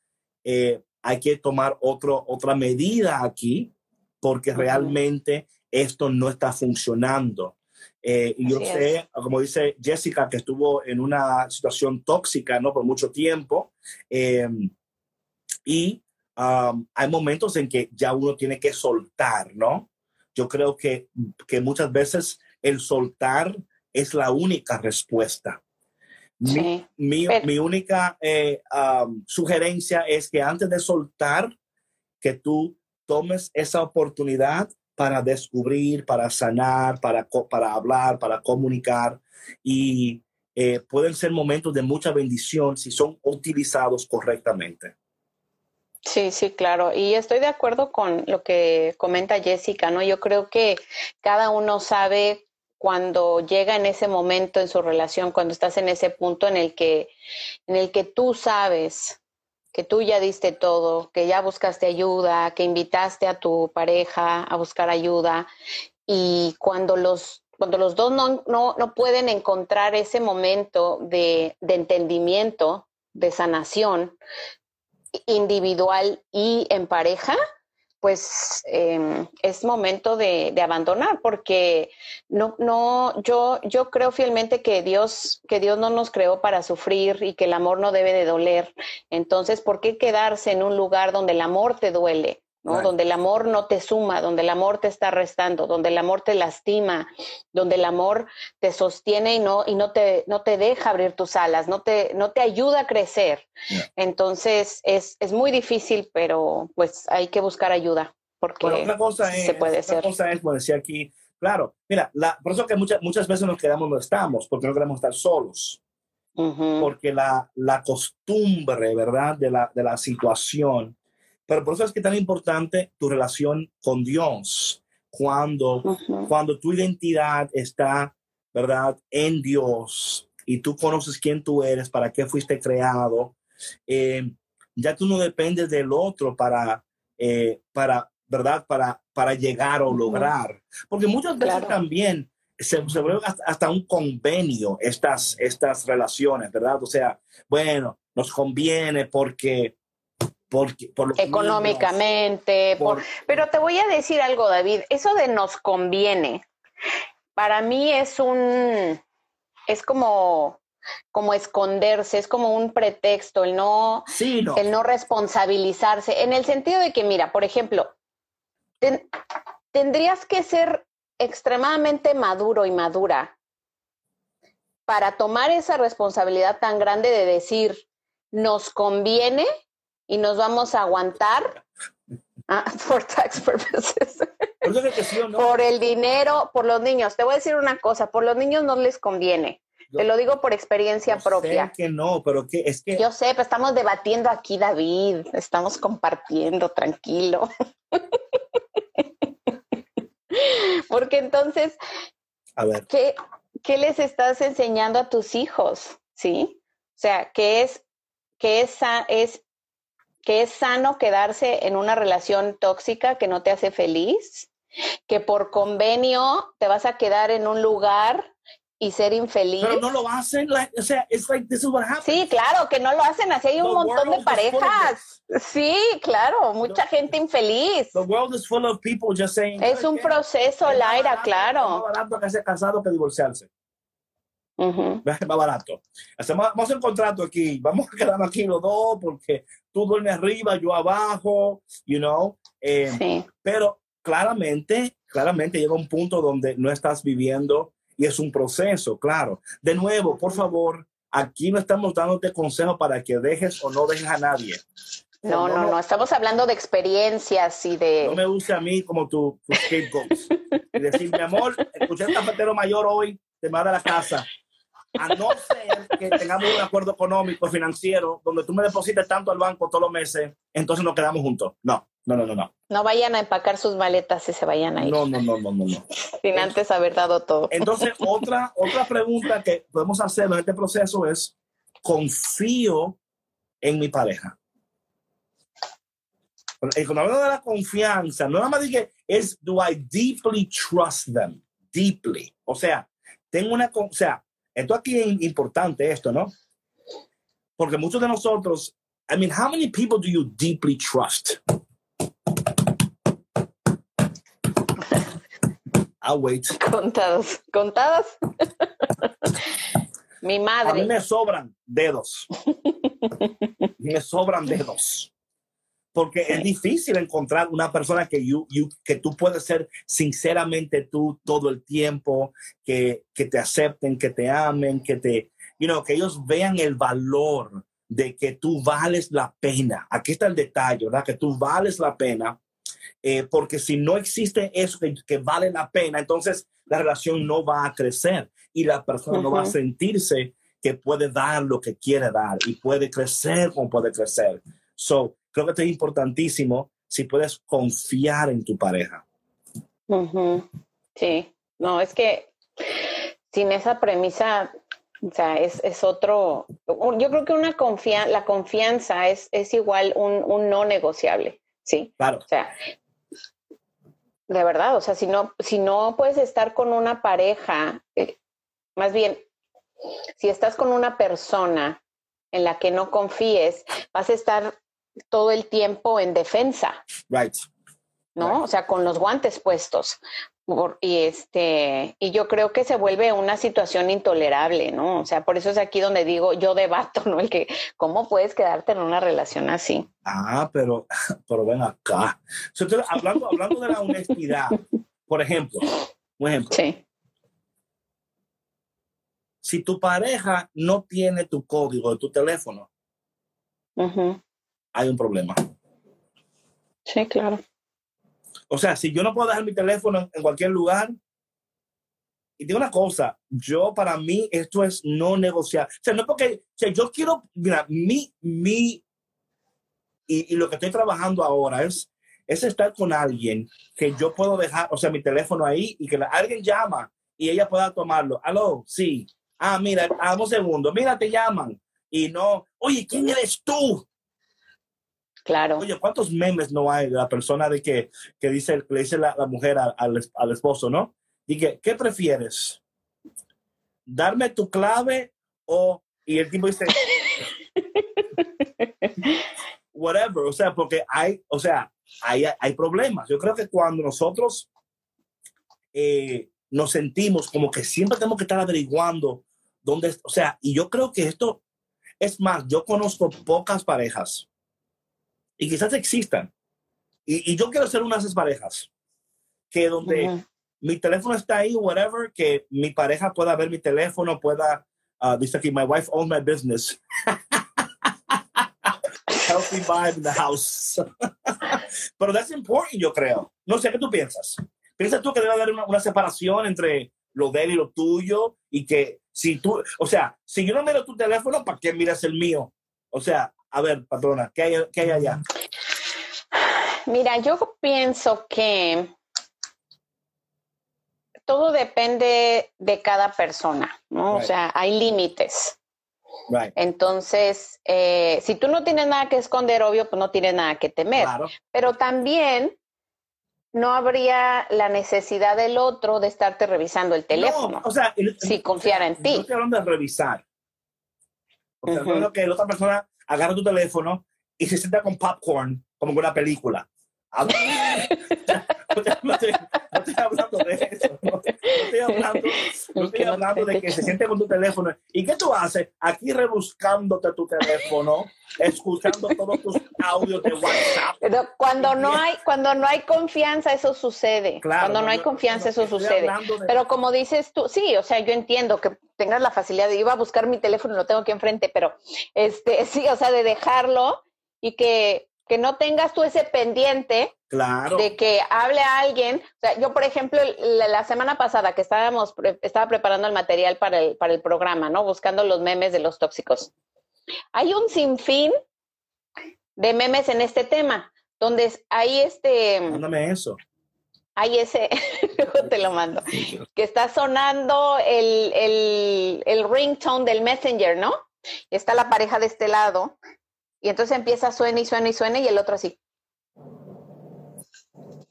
eh, hay que tomar otro, otra medida aquí porque realmente esto no está funcionando. Eh, y yo sé, como dice Jessica, que estuvo en una situación tóxica, ¿no? Por mucho tiempo. Eh, y um, hay momentos en que ya uno tiene que soltar, ¿no? Yo creo que, que muchas veces el soltar es la única respuesta. Mi, mi, mi, única eh, um, sugerencia es que antes de soltar, que tú tomes esa oportunidad para descubrir, para sanar, para, para hablar, para comunicar. Y eh, pueden ser momentos de mucha bendición si son utilizados correctamente. Sí, sí, claro. Y estoy de acuerdo con lo que comenta Jessica, ¿no? Yo creo que cada uno sabe cuando llega en ese momento en su relación, cuando estás en ese punto en el que, en el que tú sabes que tú ya diste todo, que ya buscaste ayuda, que invitaste a tu pareja a buscar ayuda. Y cuando los, cuando los dos no, no, no pueden encontrar ese momento de, de entendimiento, de sanación individual y en pareja, pues em, es momento de, abandonar, porque no, no, yo, yo creo fielmente que Dios, que Dios no nos creó para sufrir y que el amor no debe de doler. Entonces, ¿por qué quedarse en un lugar donde el amor te duele? Donde el amor no te suma, donde el amor te está restando, donde el amor te lastima, donde el amor te sostiene y no, y no, te, no te deja abrir tus alas, no te, no te ayuda a crecer. Entonces es, es muy difícil, pero pues hay que buscar ayuda porque cosa se puede hacer. cosa es, como decía aquí, claro, mira, la, por eso que muchas, muchas veces nos quedamos no estamos, porque no queremos estar solos. Porque la, la costumbre, ¿verdad? De la, de la situación pero por eso es que es tan importante tu relación con Dios, cuando, cuando tu identidad está, ¿verdad?, en Dios y tú conoces quién tú eres, para qué fuiste creado, eh, ya tú no dependes del otro para, eh, para ¿verdad?, para, para llegar o lograr. Porque muchas veces también se, se vuelve hasta, un convenio estas, estas relaciones, ¿verdad? O sea, bueno, nos conviene porque económicamente, pero te voy a decir algo, David, eso de nos conviene. para mí es un, es como, como esconderse, es como un pretexto, el no, el no responsabilizarse, en el sentido de que, mira, por ejemplo, tendrías que ser extremadamente maduro y madura para tomar esa responsabilidad tan grande de decir, nos conviene y nos vamos a aguantar ah, for tax purposes. Por el dinero, por los niños. Te voy a decir una cosa, por los niños no les conviene. Te lo digo por experiencia propia. Sé que no, pero que es que. Yo sé, pero estamos debatiendo aquí, David. Estamos compartiendo, tranquilo. Porque entonces, a ver. ¿qué, ¿qué les estás enseñando a tus hijos? ¿Sí? O sea, que es, que es, es, que es sano quedarse en una relación tóxica que no te hace feliz, que por convenio te vas a quedar en un lugar y ser infeliz. Pero no lo hacen, o sea, it's like this is what happens. Sí, claro, que no lo hacen, así hay un montón de parejas. Sí, claro, mucha gente infeliz. The world is full of people just saying, es un proceso, Laira, claro. Es más barato que casado que divorciarse. Uh Es más barato. Hacemos, vamos a hacer un contrato aquí, vamos a quedarnos aquí los dos porque tú duermes arriba, yo abajo, you know. Eh, sí. Pero claramente, claramente llega un punto donde no estás viviendo y es un proceso, claro. De nuevo, por favor, aquí no estamos dándote consejo para que dejes o no dejes a nadie. No, no, no, estamos hablando de experiencias y de... No me use a mí como tu, tu scapegoat. y decir, mi amor, escuché el cafetero mayor hoy, te manda a la casa. A no ser que tengamos un acuerdo económico, financiero, donde tú me deposites tanto al banco todos los meses, entonces nos quedamos juntos. No, no, no, no, no. No vayan a empacar sus maletas y se vayan a ir. No, no, no, no, no. no. Sin antes haber dado todo. Entonces, otra, otra pregunta que podemos hacer en este proceso es, ¿confío en mi pareja? Cuando hablo de la confianza, no nada más dije, es, do I deeply trust them? Deeply. O sea, tengo una, o sea, esto aquí es importante esto, ¿no? Porque muchos de nosotros, I mean, how many people do you deeply trust? I'll wait. Contados, contadas. Mi madre. A mí me sobran dedos. me sobran dedos. Porque es difícil encontrar una persona que, you, que tú puedes ser sinceramente tú todo el tiempo, que, que te acepten, que te amen, que te, you know, que ellos vean el valor de que tú vales la pena. Aquí está el detalle, ¿verdad? Que tú vales la pena eh, porque si no existe eso que, vale la pena, entonces la relación no va a crecer y la persona no va a sentirse que puede dar lo que quiere dar y puede crecer como puede crecer. So, creo que esto es importantísimo si puedes confiar en tu pareja. Sí, no, es que sin esa premisa, o sea, es, es otro, yo creo que una confianza, la confianza es, es igual un, un no negociable. Sí. Claro. O sea, de verdad, o sea, si no, si no puedes estar con una pareja, eh, más bien, si estás con una persona en la que no confíes, vas a estar todo el tiempo en defensa. Right. ¿No? O sea, con los guantes puestos y este y yo creo que se vuelve una situación intolerable, ¿no? O sea, por eso es aquí donde digo, yo debato, ¿no? El que cómo puedes quedarte en una relación así. Ah, pero pero ven acá. hablando hablando de la honestidad, por ejemplo, un ejemplo. Sí. Si tu pareja no tiene tu código de tu teléfono, hay un problema. Sí, claro. O sea, si yo no puedo dejar mi teléfono en cualquier lugar, y digo una cosa, yo para mí esto es no negociar. O sea, no porque, o sea, yo quiero, mira, mi, mi, y, lo que estoy trabajando ahora es, es estar con alguien que yo puedo dejar, o sea, mi teléfono ahí y que alguien llama y ella pueda tomarlo. Aló, sí. Ah, mira, a un segundo, mira, te llaman. Y no, oye, ¿quién eres tú? Claro. Oye, ¿cuántos memes no hay de la persona de que, que dice, le dice la, mujer al, al, esposo, ¿no? Y que, ¿qué prefieres? ¿Darme tu clave o...? Y el tipo dice... whatever, o sea, porque hay, o sea, hay, hay problemas. Yo creo que cuando nosotros eh, nos sentimos como que siempre tenemos que estar averiguando dónde, o sea, y yo creo que esto, es más, yo conozco pocas parejas y quizás existan. Y, y yo quiero ser una de esas parejas que donde mi teléfono está ahí, whatever, que mi pareja pueda ver mi teléfono, pueda, uh, dice aquí, my wife owns my business. Healthy vibe in the house. Pero that's important, yo creo. No sé, ¿qué tú piensas? ¿Piensas tú que debe haber una, una separación entre lo de él y lo tuyo? Y que si tú, o sea, si yo no miro tu teléfono, ¿para qué miras el mío? O sea, a ver, patrona, ¿qué hay, qué hay allá? Mira, yo pienso que todo depende de cada persona, ¿no? O sea, hay límites. Right. Entonces, eh, si tú no tienes nada que esconder, obvio, pues no tienes nada que temer. Claro. Pero también no habría la necesidad del otro de estarte revisando el teléfono. No, o sea, el- si confiara en No ti. estoy hablando de revisar. O sea, que la otra persona agarra tu teléfono y se sienta con popcorn, como en una película. No estoy, no estoy- no estoy hablando de eso. No, no estoy hablando, no estoy hablando te- de que se siente con tu teléfono. ¿Y qué tú haces? Aquí rebuscándote tu teléfono, escuchando todos tus audios de WhatsApp. Pero cuando no hay, cuando no hay confianza, eso sucede. Claro, cuando no hay confianza, no, eso sucede. de- Pero como dices tú, sí, o sea, yo entiendo que tengas la facilidad de iba a buscar mi teléfono y lo tengo aquí enfrente, pero este, sí, o sea, de dejarlo y que, que no tengas tú ese pendiente Claro. de que hable a alguien. O sea, yo, por ejemplo, la, la semana pasada que estábamos, pre- estaba preparando el material para el, para el programa, ¿no? Buscando los memes de los tóxicos. Hay un sinfín de memes en este tema, donde hay este, Mándame eso. hay ese, luego te lo mando, que está sonando el, el, el ringtone del Messenger, ¿no? Y está la pareja de este lado, y entonces empieza suena y suena y suena, y el otro así.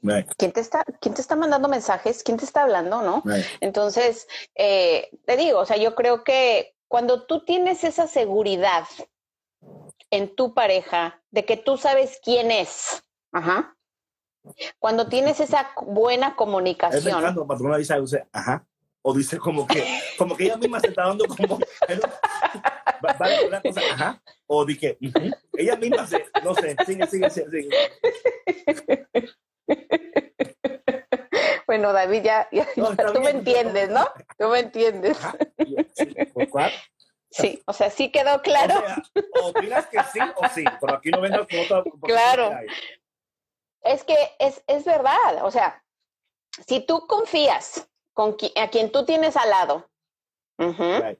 Right, ¿Quién te está, quién te está mandando mensajes? ¿Quién te está hablando, no? right. Entonces, eh, te digo, o sea, yo creo que cuando tú tienes esa seguridad en tu pareja de que tú sabes quién es, ajá, cuando tienes esa buena comunicación, la patrona dice, ajá. O dice como que, como que ella misma se está dando como, vale, una cosa, ajá. O di que, ujú. ella misma se, no sé, sigue, sigue, sigue, sigue. bueno, David, ya, ya- No, ya tú me bien, entiendes, ¿no? Tú me entiendes. Ajá. Sí, ¿por cuál? Sí, o sea, sí quedó claro. O sea, opinas que sí o sí, pero aquí no vengas con otra. Claro. Es que es, es verdad, o sea, si tú confías con qui- a quien tú tienes al lado, ujú, Right.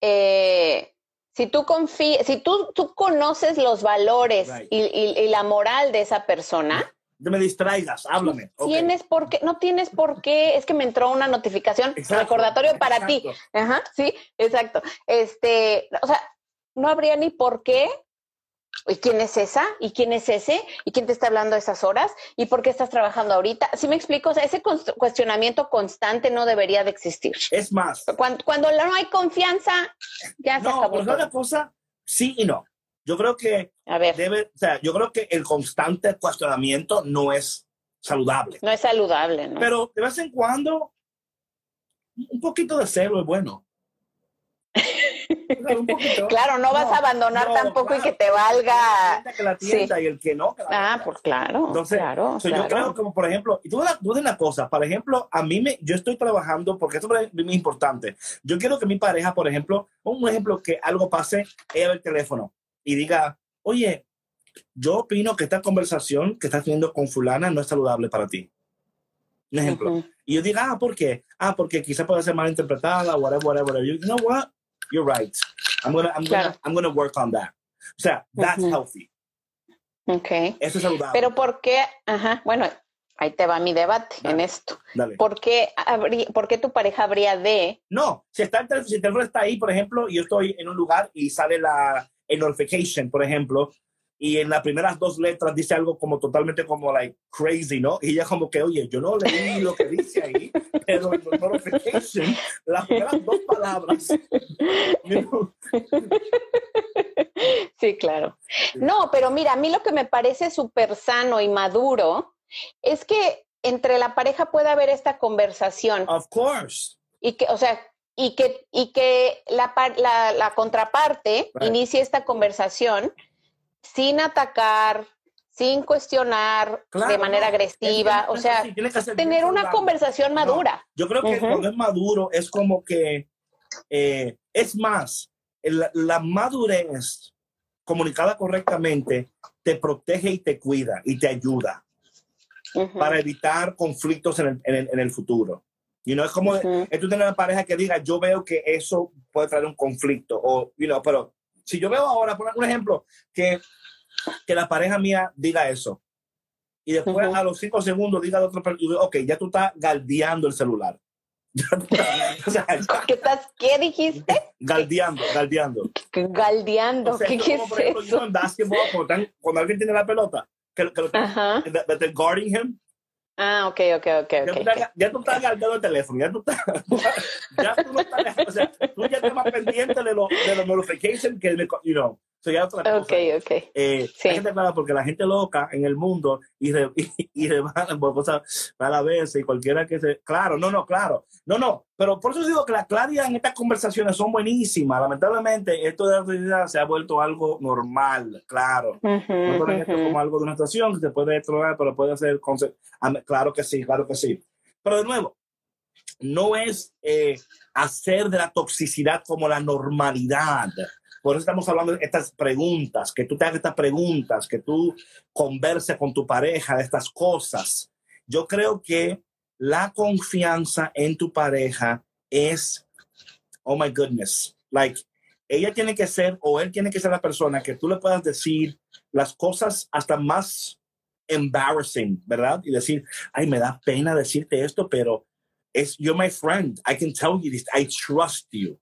Eh, si tú confías, si tú, tú conoces los valores Right. y, y- y la moral de esa persona, No me distraigas, háblame. Tienes por qué, no tienes por qué, es que me entró una notificación, Exacto, recordatorio para ti. Ajá, sí, exacto. Este, o sea, no habría ni por qué. ¿Y quién es esa? ¿Y quién es ese? ¿Y quién te está hablando a esas horas? ¿Y por qué estás trabajando ahorita? ¿Sí me explico? O sea, ese cuestionamiento constante no debería de existir. Es más, Cuando, cuando no hay confianza, ya se no, acabó pero todo. una cosa, sí y no. Yo creo que A ver, debe, o sea, yo creo que el constante cuestionamiento no es saludable. no es saludable, ¿no? Pero de vez en cuando, un poquito de celo es bueno. Claro, no vas a abandonar no, tampoco y que te valga. que la tienda y el que no. que la Ah, pues claro, Entonces, claro, So, Yo creo como, por ejemplo, y tú tú una cosa, por ejemplo, a mí me, yo estoy trabajando, porque esto es muy importante. Yo quiero que mi pareja, por ejemplo, un ejemplo que algo pase, ella el teléfono y diga, oye, yo opino que esta conversación que estás teniendo con fulana no es saludable para ti. Un ejemplo. Y yo diga, ah, ¿por qué? Ah, porque quizá puede ser mal interpretada, whatever, whatever. whatever. You know what? You're right. I'm gonna, I'm Claro. gonna, I'm gonna work on that. O sea, that's Ujú. healthy. Ok. Eso es saludable. Pero ¿por qué? Ajá, bueno, ahí te va mi debate en Dale. esto. Dale. ¿Por qué, habría, ¿Por qué tu pareja habría de? No, si, está el teléfono, si el teléfono está ahí, por ejemplo, y yo estoy en un lugar y sale la notification, por ejemplo, y en las primeras dos letras dice algo como totalmente como like crazy, ¿no? Y ella como que, oye, yo no leí lo que dice ahí, pero en notification, las primeras dos palabras. Sí, claro. No, pero mira, a mí lo que me parece súper sano y maduro es que entre la pareja puede haber esta conversación. Of course. Y que, o sea, y que, y que la, la, la contraparte Right. inicie esta conversación sin atacar, sin cuestionar Claro, de manera no, agresiva, o sea, tener una saludable. conversación No, madura. Yo creo que Ujú. cuando es maduro es como que eh, es más, la, la madurez comunicada correctamente te protege y te cuida y te ayuda Ujú, para evitar conflictos en el, en el, en el futuro. Y no es como ujú. es tú tener una pareja que diga, yo veo que eso puede traer un conflicto. O, you know, pero si yo veo ahora, por un ejemplo, que, que la pareja mía diga eso. Y después Ujú. a los cinco segundos diga de otro, ok, ya tú estás galdeando el celular. O sea, ¿Qué, estás, ¿Qué dijiste? galdeando, galdeando. Galdeando. O sea, ¿Qué, como, es por ejemplo, eso? en basketball, cuando, están- cuando alguien tiene la pelota, que, que that- that they're guarding him, Ah, ok, ok, ok, Ya, ok. tú estás, ya tú estás galdeando el teléfono, ya tú estás, ya tú no estás, o sea, tú ya estás más pendiente de los de los notifications que, de, you know, ya otra cosa. Ok, ok. Eh, Sí. hay gente clara porque la gente loca en el mundo y re, y, y rebanan por cosas a veces y cualquiera que se, claro, no, no, claro, no, no, pero por eso digo que la claridad en estas conversaciones son buenísimas. Lamentablemente esto de la realidad se ha vuelto algo normal, claro. No ponen esto ujú. como algo de una estación que se puede explorar, pero puede ser. Claro que sí, claro que sí. Pero de nuevo, no es eh, hacer de la toxicidad como la normalidad. Por eso estamos hablando de estas preguntas, que tú te hagas estas preguntas, que tú converses con tu pareja de estas cosas. Yo creo que la confianza en tu pareja es, oh my goodness, like, ella tiene que ser o él tiene que ser la persona que tú le puedas decir las cosas hasta más embarrassing, ¿verdad? Y decir, ay, me da pena decirte esto, pero es, you're my friend. I can tell you this. I trust you.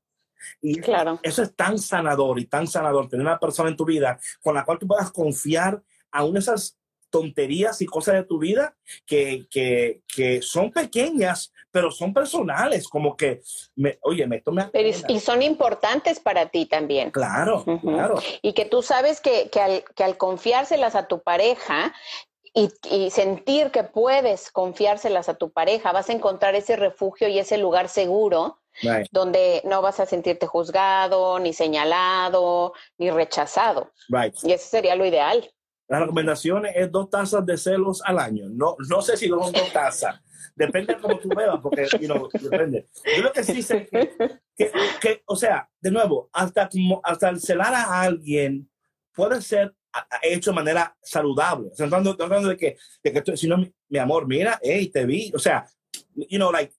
Y Claro. eso es tan sanador y tan sanador tener una persona en tu vida con la cual tú puedas confiar aún esas tonterías y cosas de tu vida que, que, que son pequeñas, pero son personales, como que, me, oye, me tome... Pero y, y son importantes para ti también. Claro, Ujú. claro. Y que tú sabes que, que, al, que al confiárselas a tu pareja y, y sentir que puedes confiárselas a tu pareja, vas a encontrar ese refugio y ese lugar seguro Right, donde no vas a sentirte juzgado, ni señalado, ni rechazado. right. Y eso sería lo ideal. Las recomendaciones es dos tazas de celos al año. No, no sé si son dos tazas. Depende de cómo tú bebas, porque, you know, depende. Yo lo que sí sé que, que, que, o sea, de nuevo, hasta, hasta el celar a alguien puede ser hecho de manera saludable. O sea, tratando, tratando de que, de que tú- si no, mi amor, mira, hey, te vi. O sea, you know, like,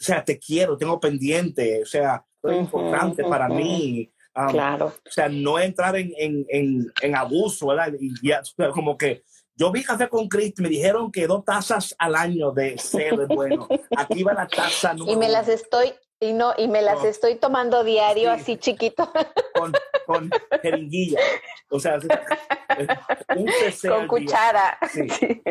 o sea, te quiero, tengo pendiente, o sea, es Ujú, importante para ujú. mí. Um, Claro. o sea, no entrar en, en, en, en abuso, ¿verdad? Y ya, o sea, como que yo vi café con Cristo, me dijeron que dos tazas al año de es bueno. Aquí va la taza Y me las estoy, y no, y me las No. estoy tomando diario Sí. así chiquito, con, con jeringuilla. O sea, un con cuchara. Sí. Sí.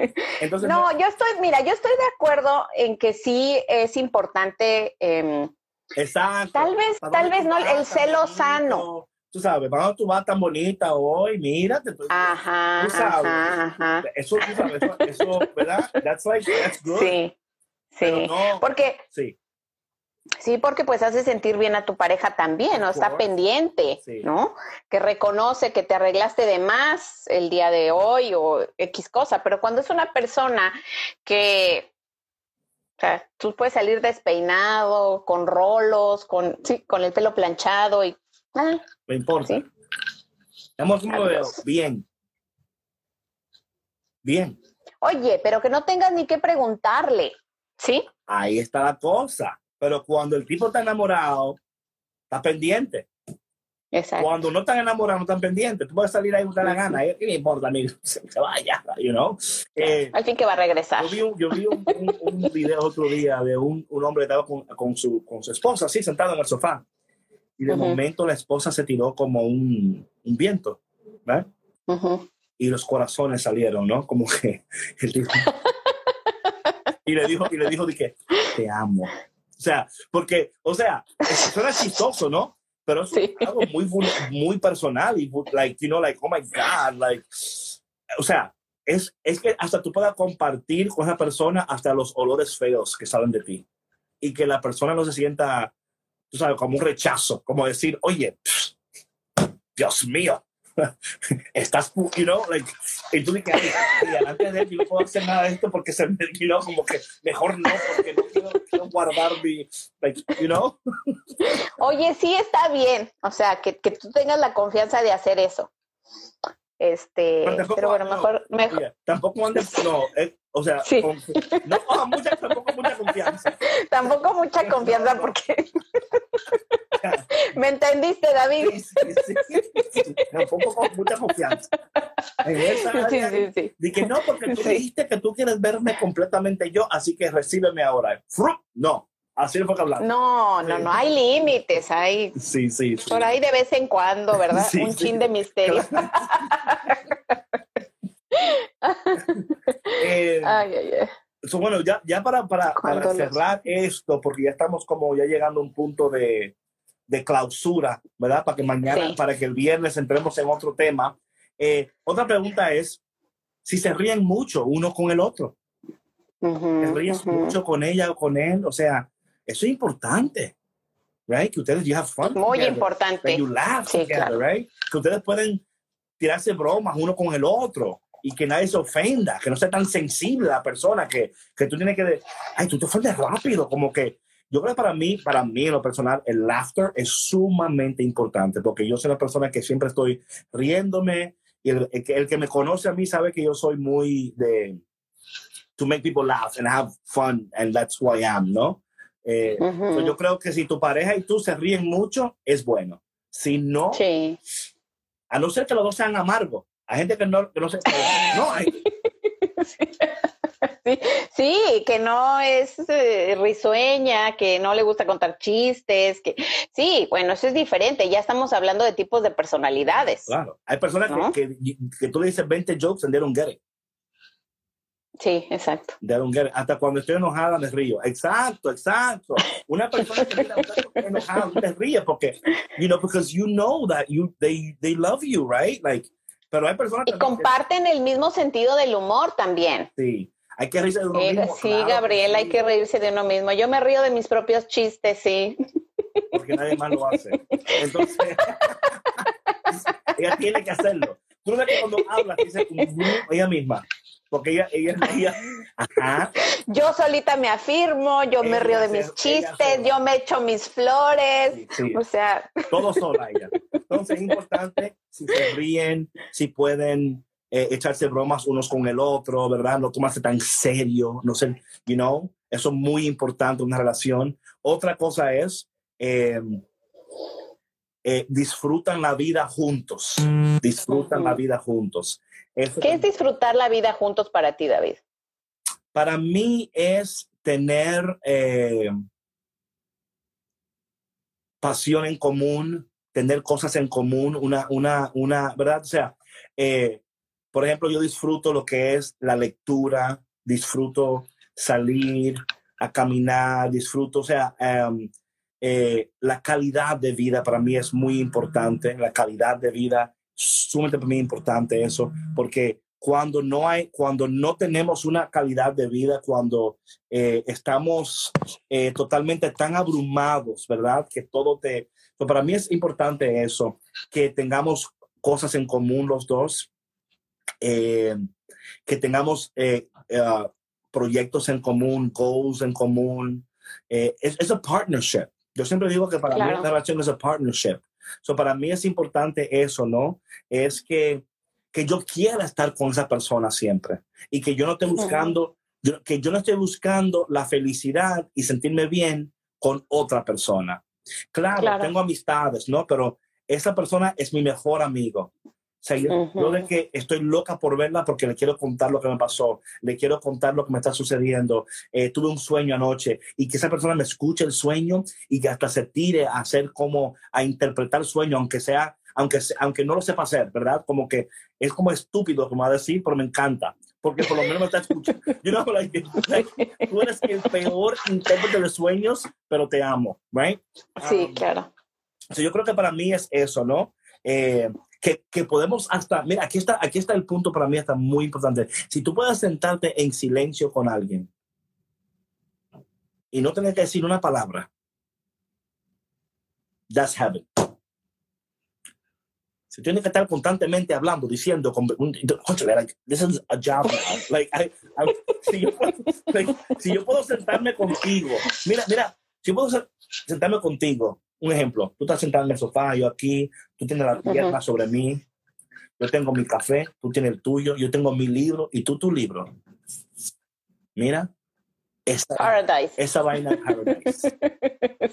Entonces, No, yo estoy, mira, yo estoy de acuerdo en que sí es importante, em, exacto. tal vez, ¿Para tal vez no el celo bonito? sano. Tú sabes, ¿para dónde tú vas tan bonita hoy? Mira, te estoy- Ajá, Tú sabes. ajá, ajá. Eso, tú sabes, eso, eso, ¿verdad? That's like, that's good. Sí, sí. no, Porque, sí. Sí, porque pues hace sentir bien a tu pareja también, ¿no? Está pendiente, Sí. ¿no? Que reconoce que te arreglaste de más el día de hoy o X cosa, pero cuando es una persona que, o sea, tú puedes salir despeinado, con rolos, con, sí, con el pelo planchado y, ah, Me importa. Sí. Adiós. Bien. Bien. oye, pero que no tengas ni que preguntarle, ¿sí? Ahí está la cosa. Pero cuando el tipo está enamorado, está pendiente. Exacto. Cuando no están enamorados, no están pendientes. Tú puedes salir ahí y te la gana. ¿Qué me importa, amigo? Se, se vaya, you know. Eh, Al fin que va a regresar. yo vi, un, yo vi un, un- un video otro día de un, un hombre que estaba con, con su, con su esposa, así, sentado en el sofá. Y de Ujú. momento la esposa se tiró como un, un viento, ¿verdad? Ujú. y los corazones salieron, ¿no? Como que el tipo- y le dijo y le dijo de que te amo. O sea, porque, o sea, suena chistoso, ¿no? Pero eso Sí. es algo muy muy personal y like, you know, like, oh my god, like, o sea, es, es que hasta tú puedas compartir con esa persona hasta los olores feos que salen de ti y que la persona no se sienta, tú sabes, como un rechazo, como decir, oye, Dios mío, estás, you know, like, y tú dices, y antes de él, yo no puedo hacer nada de esto porque se me, you know, como que mejor no, porque no quiero, quiero guardar mi, like, you know. Oye, sí está bien, o sea, que, que tú tengas la confianza de hacer eso. Este, pero, bueno, mejor, mejor. tampoco andes, no, eh, o sea, no, mucha, tampoco mucha confianza. tampoco mucha confianza porque me entendiste, David. Sí, sí, tampoco con mucha confianza. En esa área, Dije, no, porque tú dijiste que tú quieres verme completamente yo, así que recíbeme ahora. No, Así fue que hablamos. No, no, no, hay límites, hay. Sí, sí, Por ahí de vez en cuando, ¿verdad? Un chin de misterio. eh, ay, ay, ay. bueno, ya, ya para, para, para cerrar esto, porque ya estamos como ya llegando a un punto de, de clausura, ¿verdad? Para que mañana, para que el viernes entremos en otro tema. Eh, otra pregunta es si se ríen mucho uno con el otro. Uh ríes mucho con ella o con él? O sea, eso es importante, right? Que ustedes you have fun. Muy importante. you laugh together, right? Que ustedes pueden tirarse bromas uno con el otro y que nadie se ofenda, que no sea tan sensible la persona, que, que tú tienes que, ay, tú te ofendes rápido, como que yo creo que para mí, para mí en lo personal, el laughter es sumamente importante, porque yo soy la persona que siempre estoy riéndome y el, el, el, que me conoce a mí sabe que yo soy muy de to make people laugh and have fun and that's who I am, ¿no? Eh, yo creo que si tu pareja y tú se ríen mucho, es bueno. Si no, a no ser que los dos sean amargos. Hay gente que no, que no se... no, hay... Sí, sí, que no es eh, risueña, que no le gusta contar chistes, que sí, bueno, eso es diferente. Ya estamos hablando de tipos de personalidades. Claro, hay personas que, que, que, tú le dices 20 jokes and they don't get it. Sí, exacto. Hasta cuando estoy enojada me río. Exacto, exacto. Una persona que está enojada te ríe porque, you know, because you know that you, they, they love you, right? Like, pero hay personas Y comparten el mismo sentido del humor también. Sí. Hay que reírse de uno mismo. Sí, Gabriel, hay que reírse de uno mismo. Yo me río de mis propios chistes, sí. Porque nadie más lo hace. Entonces, ella tiene que hacerlo. Tú ves que cuando hablas, dice ella misma porque ella, ella, ella ajá. Yo solita me afirmo, yo me río de mis chistes, yo me echo mis flores, o sea. Todo sola ella. Entonces es importante si se ríen, si pueden eh, echarse bromas unos con el otro, ¿verdad? No tomarse tan serio, no sé, you know, eso es muy importante en una relación. Otra cosa es, eh, eh, disfrutan la vida juntos, disfrutan la vida juntos. ¿Qué es disfrutar la vida juntos para ti, David? Para mí es tener eh, pasión en común, tener cosas en común, una, una, una, ¿verdad? O sea, eh, por ejemplo, yo disfruto lo que es la lectura, disfruto salir a caminar, disfruto, o sea, em, eh, la calidad de vida para mí es muy importante, la calidad de vida sumamente para mí importante eso, porque cuando no hay, cuando no tenemos una calidad de vida, cuando eh, estamos eh, totalmente tan abrumados, ¿verdad? Que todo te... para mí es importante eso, que tengamos cosas en común los dos, eh, que tengamos proyectos en común, goals en común. es un partnership. Yo siempre digo que para mí la relación es un partnership. So, para mí es importante eso, ¿no? Es que, que yo quiera estar con esa persona siempre y que yo no esté buscando, que yo no esté buscando la felicidad y sentirme bien con otra persona. Claro, tengo amistades, ¿no? Pero esa persona es mi mejor amigo. O sea, yo, de que estoy loca por verla porque le quiero contar lo que me pasó, le quiero contar lo que me está sucediendo. Eh, tuve un sueño anoche y que esa persona me escuche el sueño y que hasta se tire a hacer como a interpretar el sueño, aunque sea, aunque, aunque no lo sepa hacer, ¿verdad? Como que es como estúpido, como a decir, pero me encanta porque por lo menos me está escuchando. You know, like, tú eres el peor intérprete de sueños, pero te amo, right? Sí, claro. yo creo que para mí es eso, ¿no? Eh, que, que podemos hasta, mira, aquí está, aquí está el punto para mí, está muy importante. Si tú puedes sentarte en silencio con alguien y no tener que decir una palabra, that's heaven. Si tienes que estar constantemente hablando, diciendo, like, this is a job. Like, I, I, si, yo puedo, like, si yo puedo sentarme contigo, mira, mira, si puedo sentarme contigo, un ejemplo, tú estás sentado en el sofá, yo aquí, tú tienes la pierna sobre mí, yo tengo mi café, tú tienes el tuyo, yo tengo mi libro y tú tu libro. Mira, esa, Paradise. esa vaina paradise.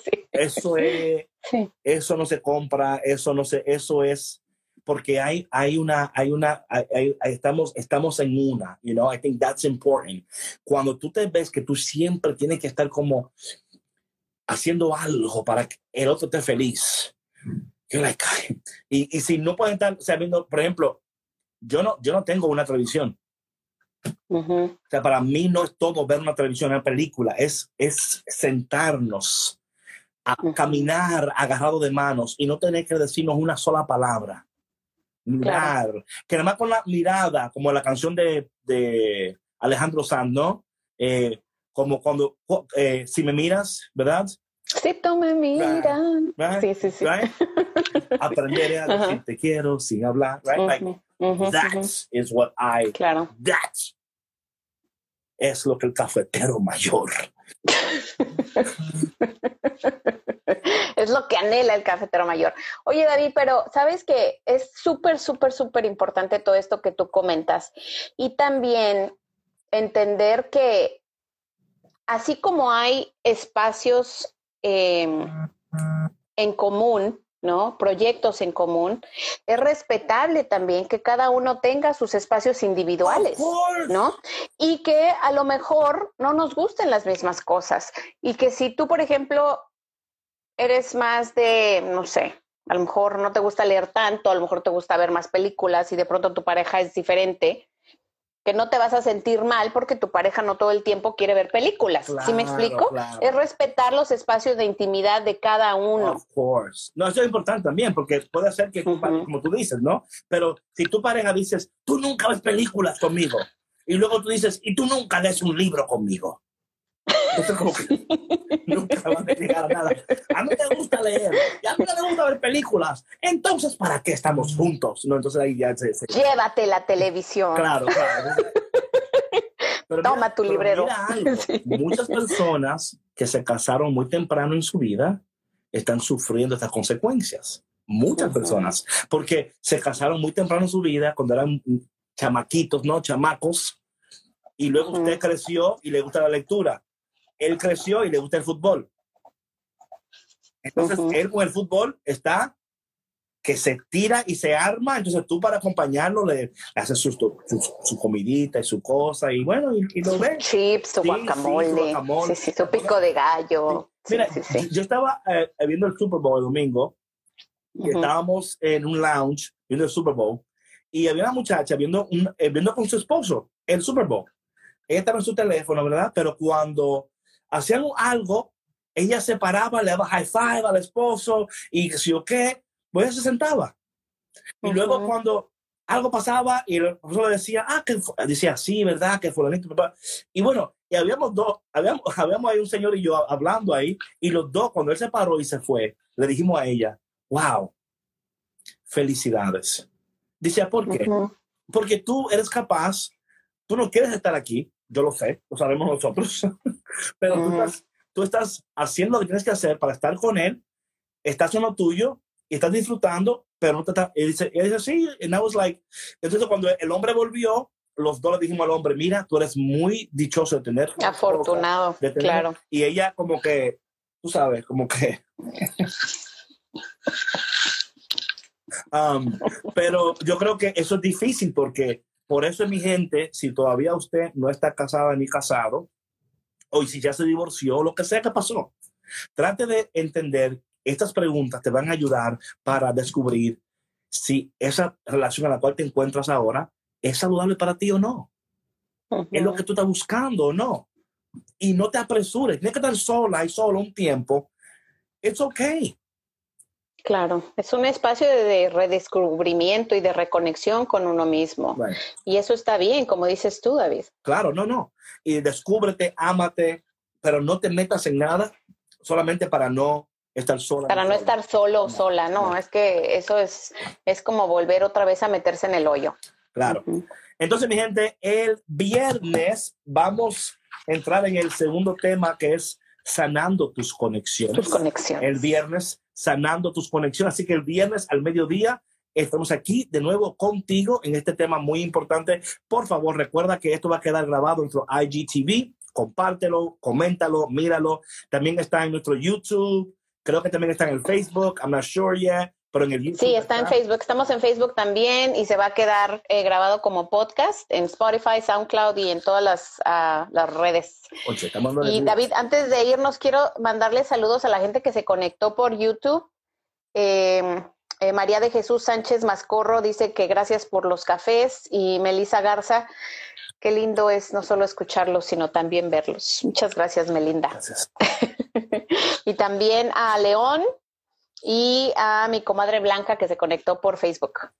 Sí. Eso es, Sí. eso no se compra, eso no se, eso es porque hay, hay una, hay una, hay- hay- estamos, estamos en una, you know, I think that's important. Cuando tú te ves que tú siempre tienes que estar como haciendo algo para que el otro esté feliz. You're like, ay. y, y si no pueden estar, o sea, viendo, por ejemplo, yo no, yo no tengo una televisión. Ujú. O sea, para mí no es todo ver una televisión, una película, es, es sentarnos a Ujú. caminar agarrado de manos y no tener que decirnos una sola palabra. Mirar, que nada más con la mirada, como la canción de, de Alejandro Sanz, ¿no? Eh, como cuando, eh, si me miras, ¿verdad? Si tú me miras. Right? Sí, sí, sí. Right? Aprenderé a decir te quiero sin hablar, right? Like, that is what I Claro. That es lo que el cafetero mayor. es lo que anhela el cafetero mayor. Oye, David, pero sabes que es súper, súper, súper importante todo esto que tú comentas. Y también entender que así como hay espacios eh, en común, ¿no? Proyectos en común, es respetable también que cada uno tenga sus espacios individuales. ¿no? Y que a lo mejor no nos gusten las mismas cosas. Y que si tú, por ejemplo, eres más de, no sé, a lo mejor no te gusta leer tanto, a lo mejor te gusta ver más películas y de pronto tu pareja es diferente, que no te vas a sentir mal porque tu pareja no todo el tiempo quiere ver películas. ¿Sí me Claro, explico? claro. Es respetar los espacios de intimidad de cada uno. Of course. No, eso es importante también, porque puede ser que, Ujú. pareja, como tú dices, ¿no? Pero si tu pareja dices, tú nunca ves películas conmigo, y luego tú dices, y tú nunca lees un libro conmigo. Entonces, como que nunca van a llegar a nada. A mí me gusta leer, y a mí no me gusta ver películas. Entonces, ¿para qué estamos juntos? No, entonces ahí ya se, se- Llévate la televisión. Claro, claro. Pero Toma tu pero librero. mira algo, Sí. Muchas personas que se casaron muy temprano en su vida están sufriendo estas consecuencias. Muchas personas, porque se casaron muy temprano en su vida, cuando eran chamaquitos, ¿no? Chamacos, y luego usted creció y le gusta la lectura. Él creció y le gusta el fútbol. Entonces, él con el fútbol está que se tira y se arma, entonces tú para acompañarlo le haces su, su, su comidita y su cosa y bueno, y, y lo ves. Chips, tu Sí, sí, guacamole. su guacamole. Sí, sí, tu pico de gallo. Sí, Mira, sí, sí. yo estaba eh, viendo el Super Bowl el domingo y Ujú. estábamos en un lounge viendo el Super Bowl y había una muchacha viendo, un, eh, viendo con su esposo el Super Bowl. Ella estaba en su teléfono, ¿verdad? Pero cuando hacían algo, ella se paraba, le daba high five al esposo y si o qué, pues ella se sentaba. Y luego cuando algo pasaba y el esposo le decía, ah, que fu-", decía, sí, ¿verdad? Que fulanito, papá. Y bueno, y habíamos dos, habíamos, habíamos ahí un señor y yo hablando ahí, y los dos, cuando él se paró y se fue, le dijimos a ella, wow, felicidades. Dice, ¿por qué? Porque tú eres capaz, tú no quieres estar aquí, yo lo sé, lo sabemos nosotros, pero tú, Ujú. estás, tú estás haciendo lo que tienes que hacer para estar con él, estás en lo tuyo y estás disfrutando, pero no te está, y dice, y dice, sí, and I was like, entonces cuando el hombre volvió, los dos le dijimos al hombre, mira, tú eres muy dichoso de tener Afortunado, de tener- claro. Y ella como que, tú sabes, como que... Um, pero yo creo que eso es difícil porque por eso mi gente, si todavía usted no está casada ni casado, o si ya se divorció, lo que sea que pasó, trate de entender, estas preguntas te van a ayudar para descubrir si esa relación a la cual te encuentras ahora es saludable para ti o no es lo que tú estás buscando o no. Y no te apresures. Tienes que estar sola y solo un tiempo. It's okay. Claro, es un espacio de redescubrimiento y de reconexión con uno mismo. Y eso está bien, como dices tú, David. Claro, no, no. Y descúbrete, ámate, pero no te metas en nada solamente para no estar sola. Para no estar solo o sola, no, es que eso es, es como volver otra vez a meterse en el hoyo. Claro. Entonces, mi gente, el viernes vamos a entrar en el segundo tema que es sanando tus conexiones. Tus conexiones. El viernes, sanando tus conexiones. Así que el viernes al mediodía estamos aquí de nuevo contigo en este tema muy importante. Por favor, recuerda que esto va a quedar grabado en nuestro IGTV. Compártelo, coméntalo, míralo. También está en nuestro YouTube. Creo que también está en el Facebook. I'm not sure yet. Pero en el YouTube sí, está, en Facebook. Estamos en Facebook también y se va a quedar eh, grabado como podcast en Spotify, SoundCloud y en todas las, ah, las redes. y David, antes de irnos, quiero mandarle saludos a la gente que se conectó por YouTube. Em, eh, María de Jesús Sánchez Mascorro dice que gracias por los cafés y Melisa Garza, qué lindo es no solo escucharlos, sino también verlos. Muchas gracias, Melinda. Gracias. y también a León, y a mi comadre Blanca que se conectó por Facebook.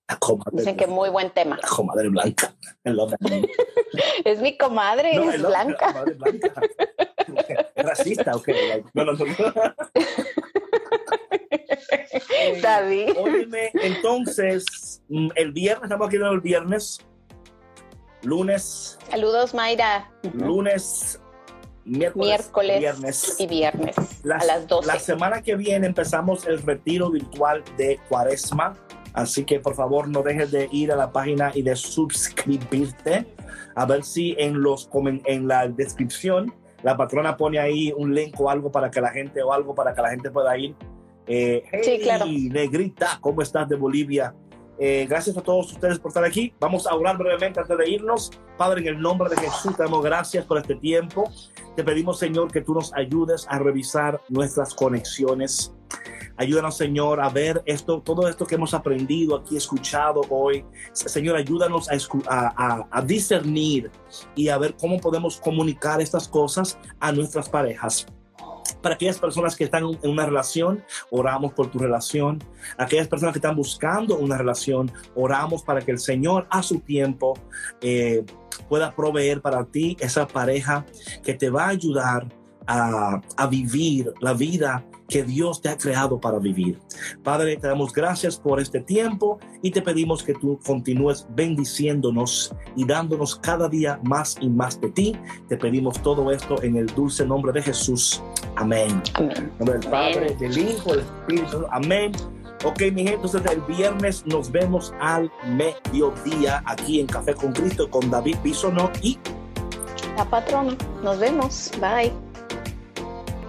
Dicen que muy buen tema. La comadre Blanca. es mi comadre, es Blanca. es racista, ok. No, no, no. David. Óyeme, entonces, mm, el viernes, estamos aquí el viernes, lunes. Saludos, Mayra. Lunes miércoles, viernes. y viernes a las 12. La semana que viene empezamos el retiro virtual de Cuaresma, así que por favor no dejes de ir a la página y de suscribirte, a ver si en, los, en la descripción la patrona pone ahí un link o algo para que la gente o algo para que la gente pueda ir. Eh, sí, claro. Negrita, ¿cómo estás de Bolivia? Eh, gracias a todos ustedes por estar aquí. Vamos a orar brevemente antes de irnos. Padre, en el nombre de Jesús, te damos gracias por este tiempo. Te pedimos, Señor, que tú nos ayudes a revisar nuestras conexiones. Ayúdanos, Señor, a ver esto, todo esto que hemos aprendido aquí, escuchado hoy. Señor, ayúdanos a, a, discernir y a ver cómo podemos comunicar estas cosas a nuestras parejas. Para aquellas personas que están en una relación, oramos por tu relación. Aquellas personas que están buscando una relación, oramos para que el Señor a su tiempo eh, pueda proveer para ti esa pareja que te va a ayudar a, a vivir la vida que Dios te ha creado para vivir. Padre, te damos gracias por este tiempo y te pedimos que tú continúes bendiciéndonos y dándonos cada día más y más de ti. Te pedimos todo esto en el dulce nombre de Jesús. Amén. Amén. nombre del Padre, del Hijo, del Espíritu. Amén. Ok, mi gente, entonces el viernes nos vemos al mediodía aquí en Café con Cristo con David Bisono y la patrona. Nos vemos. Bye.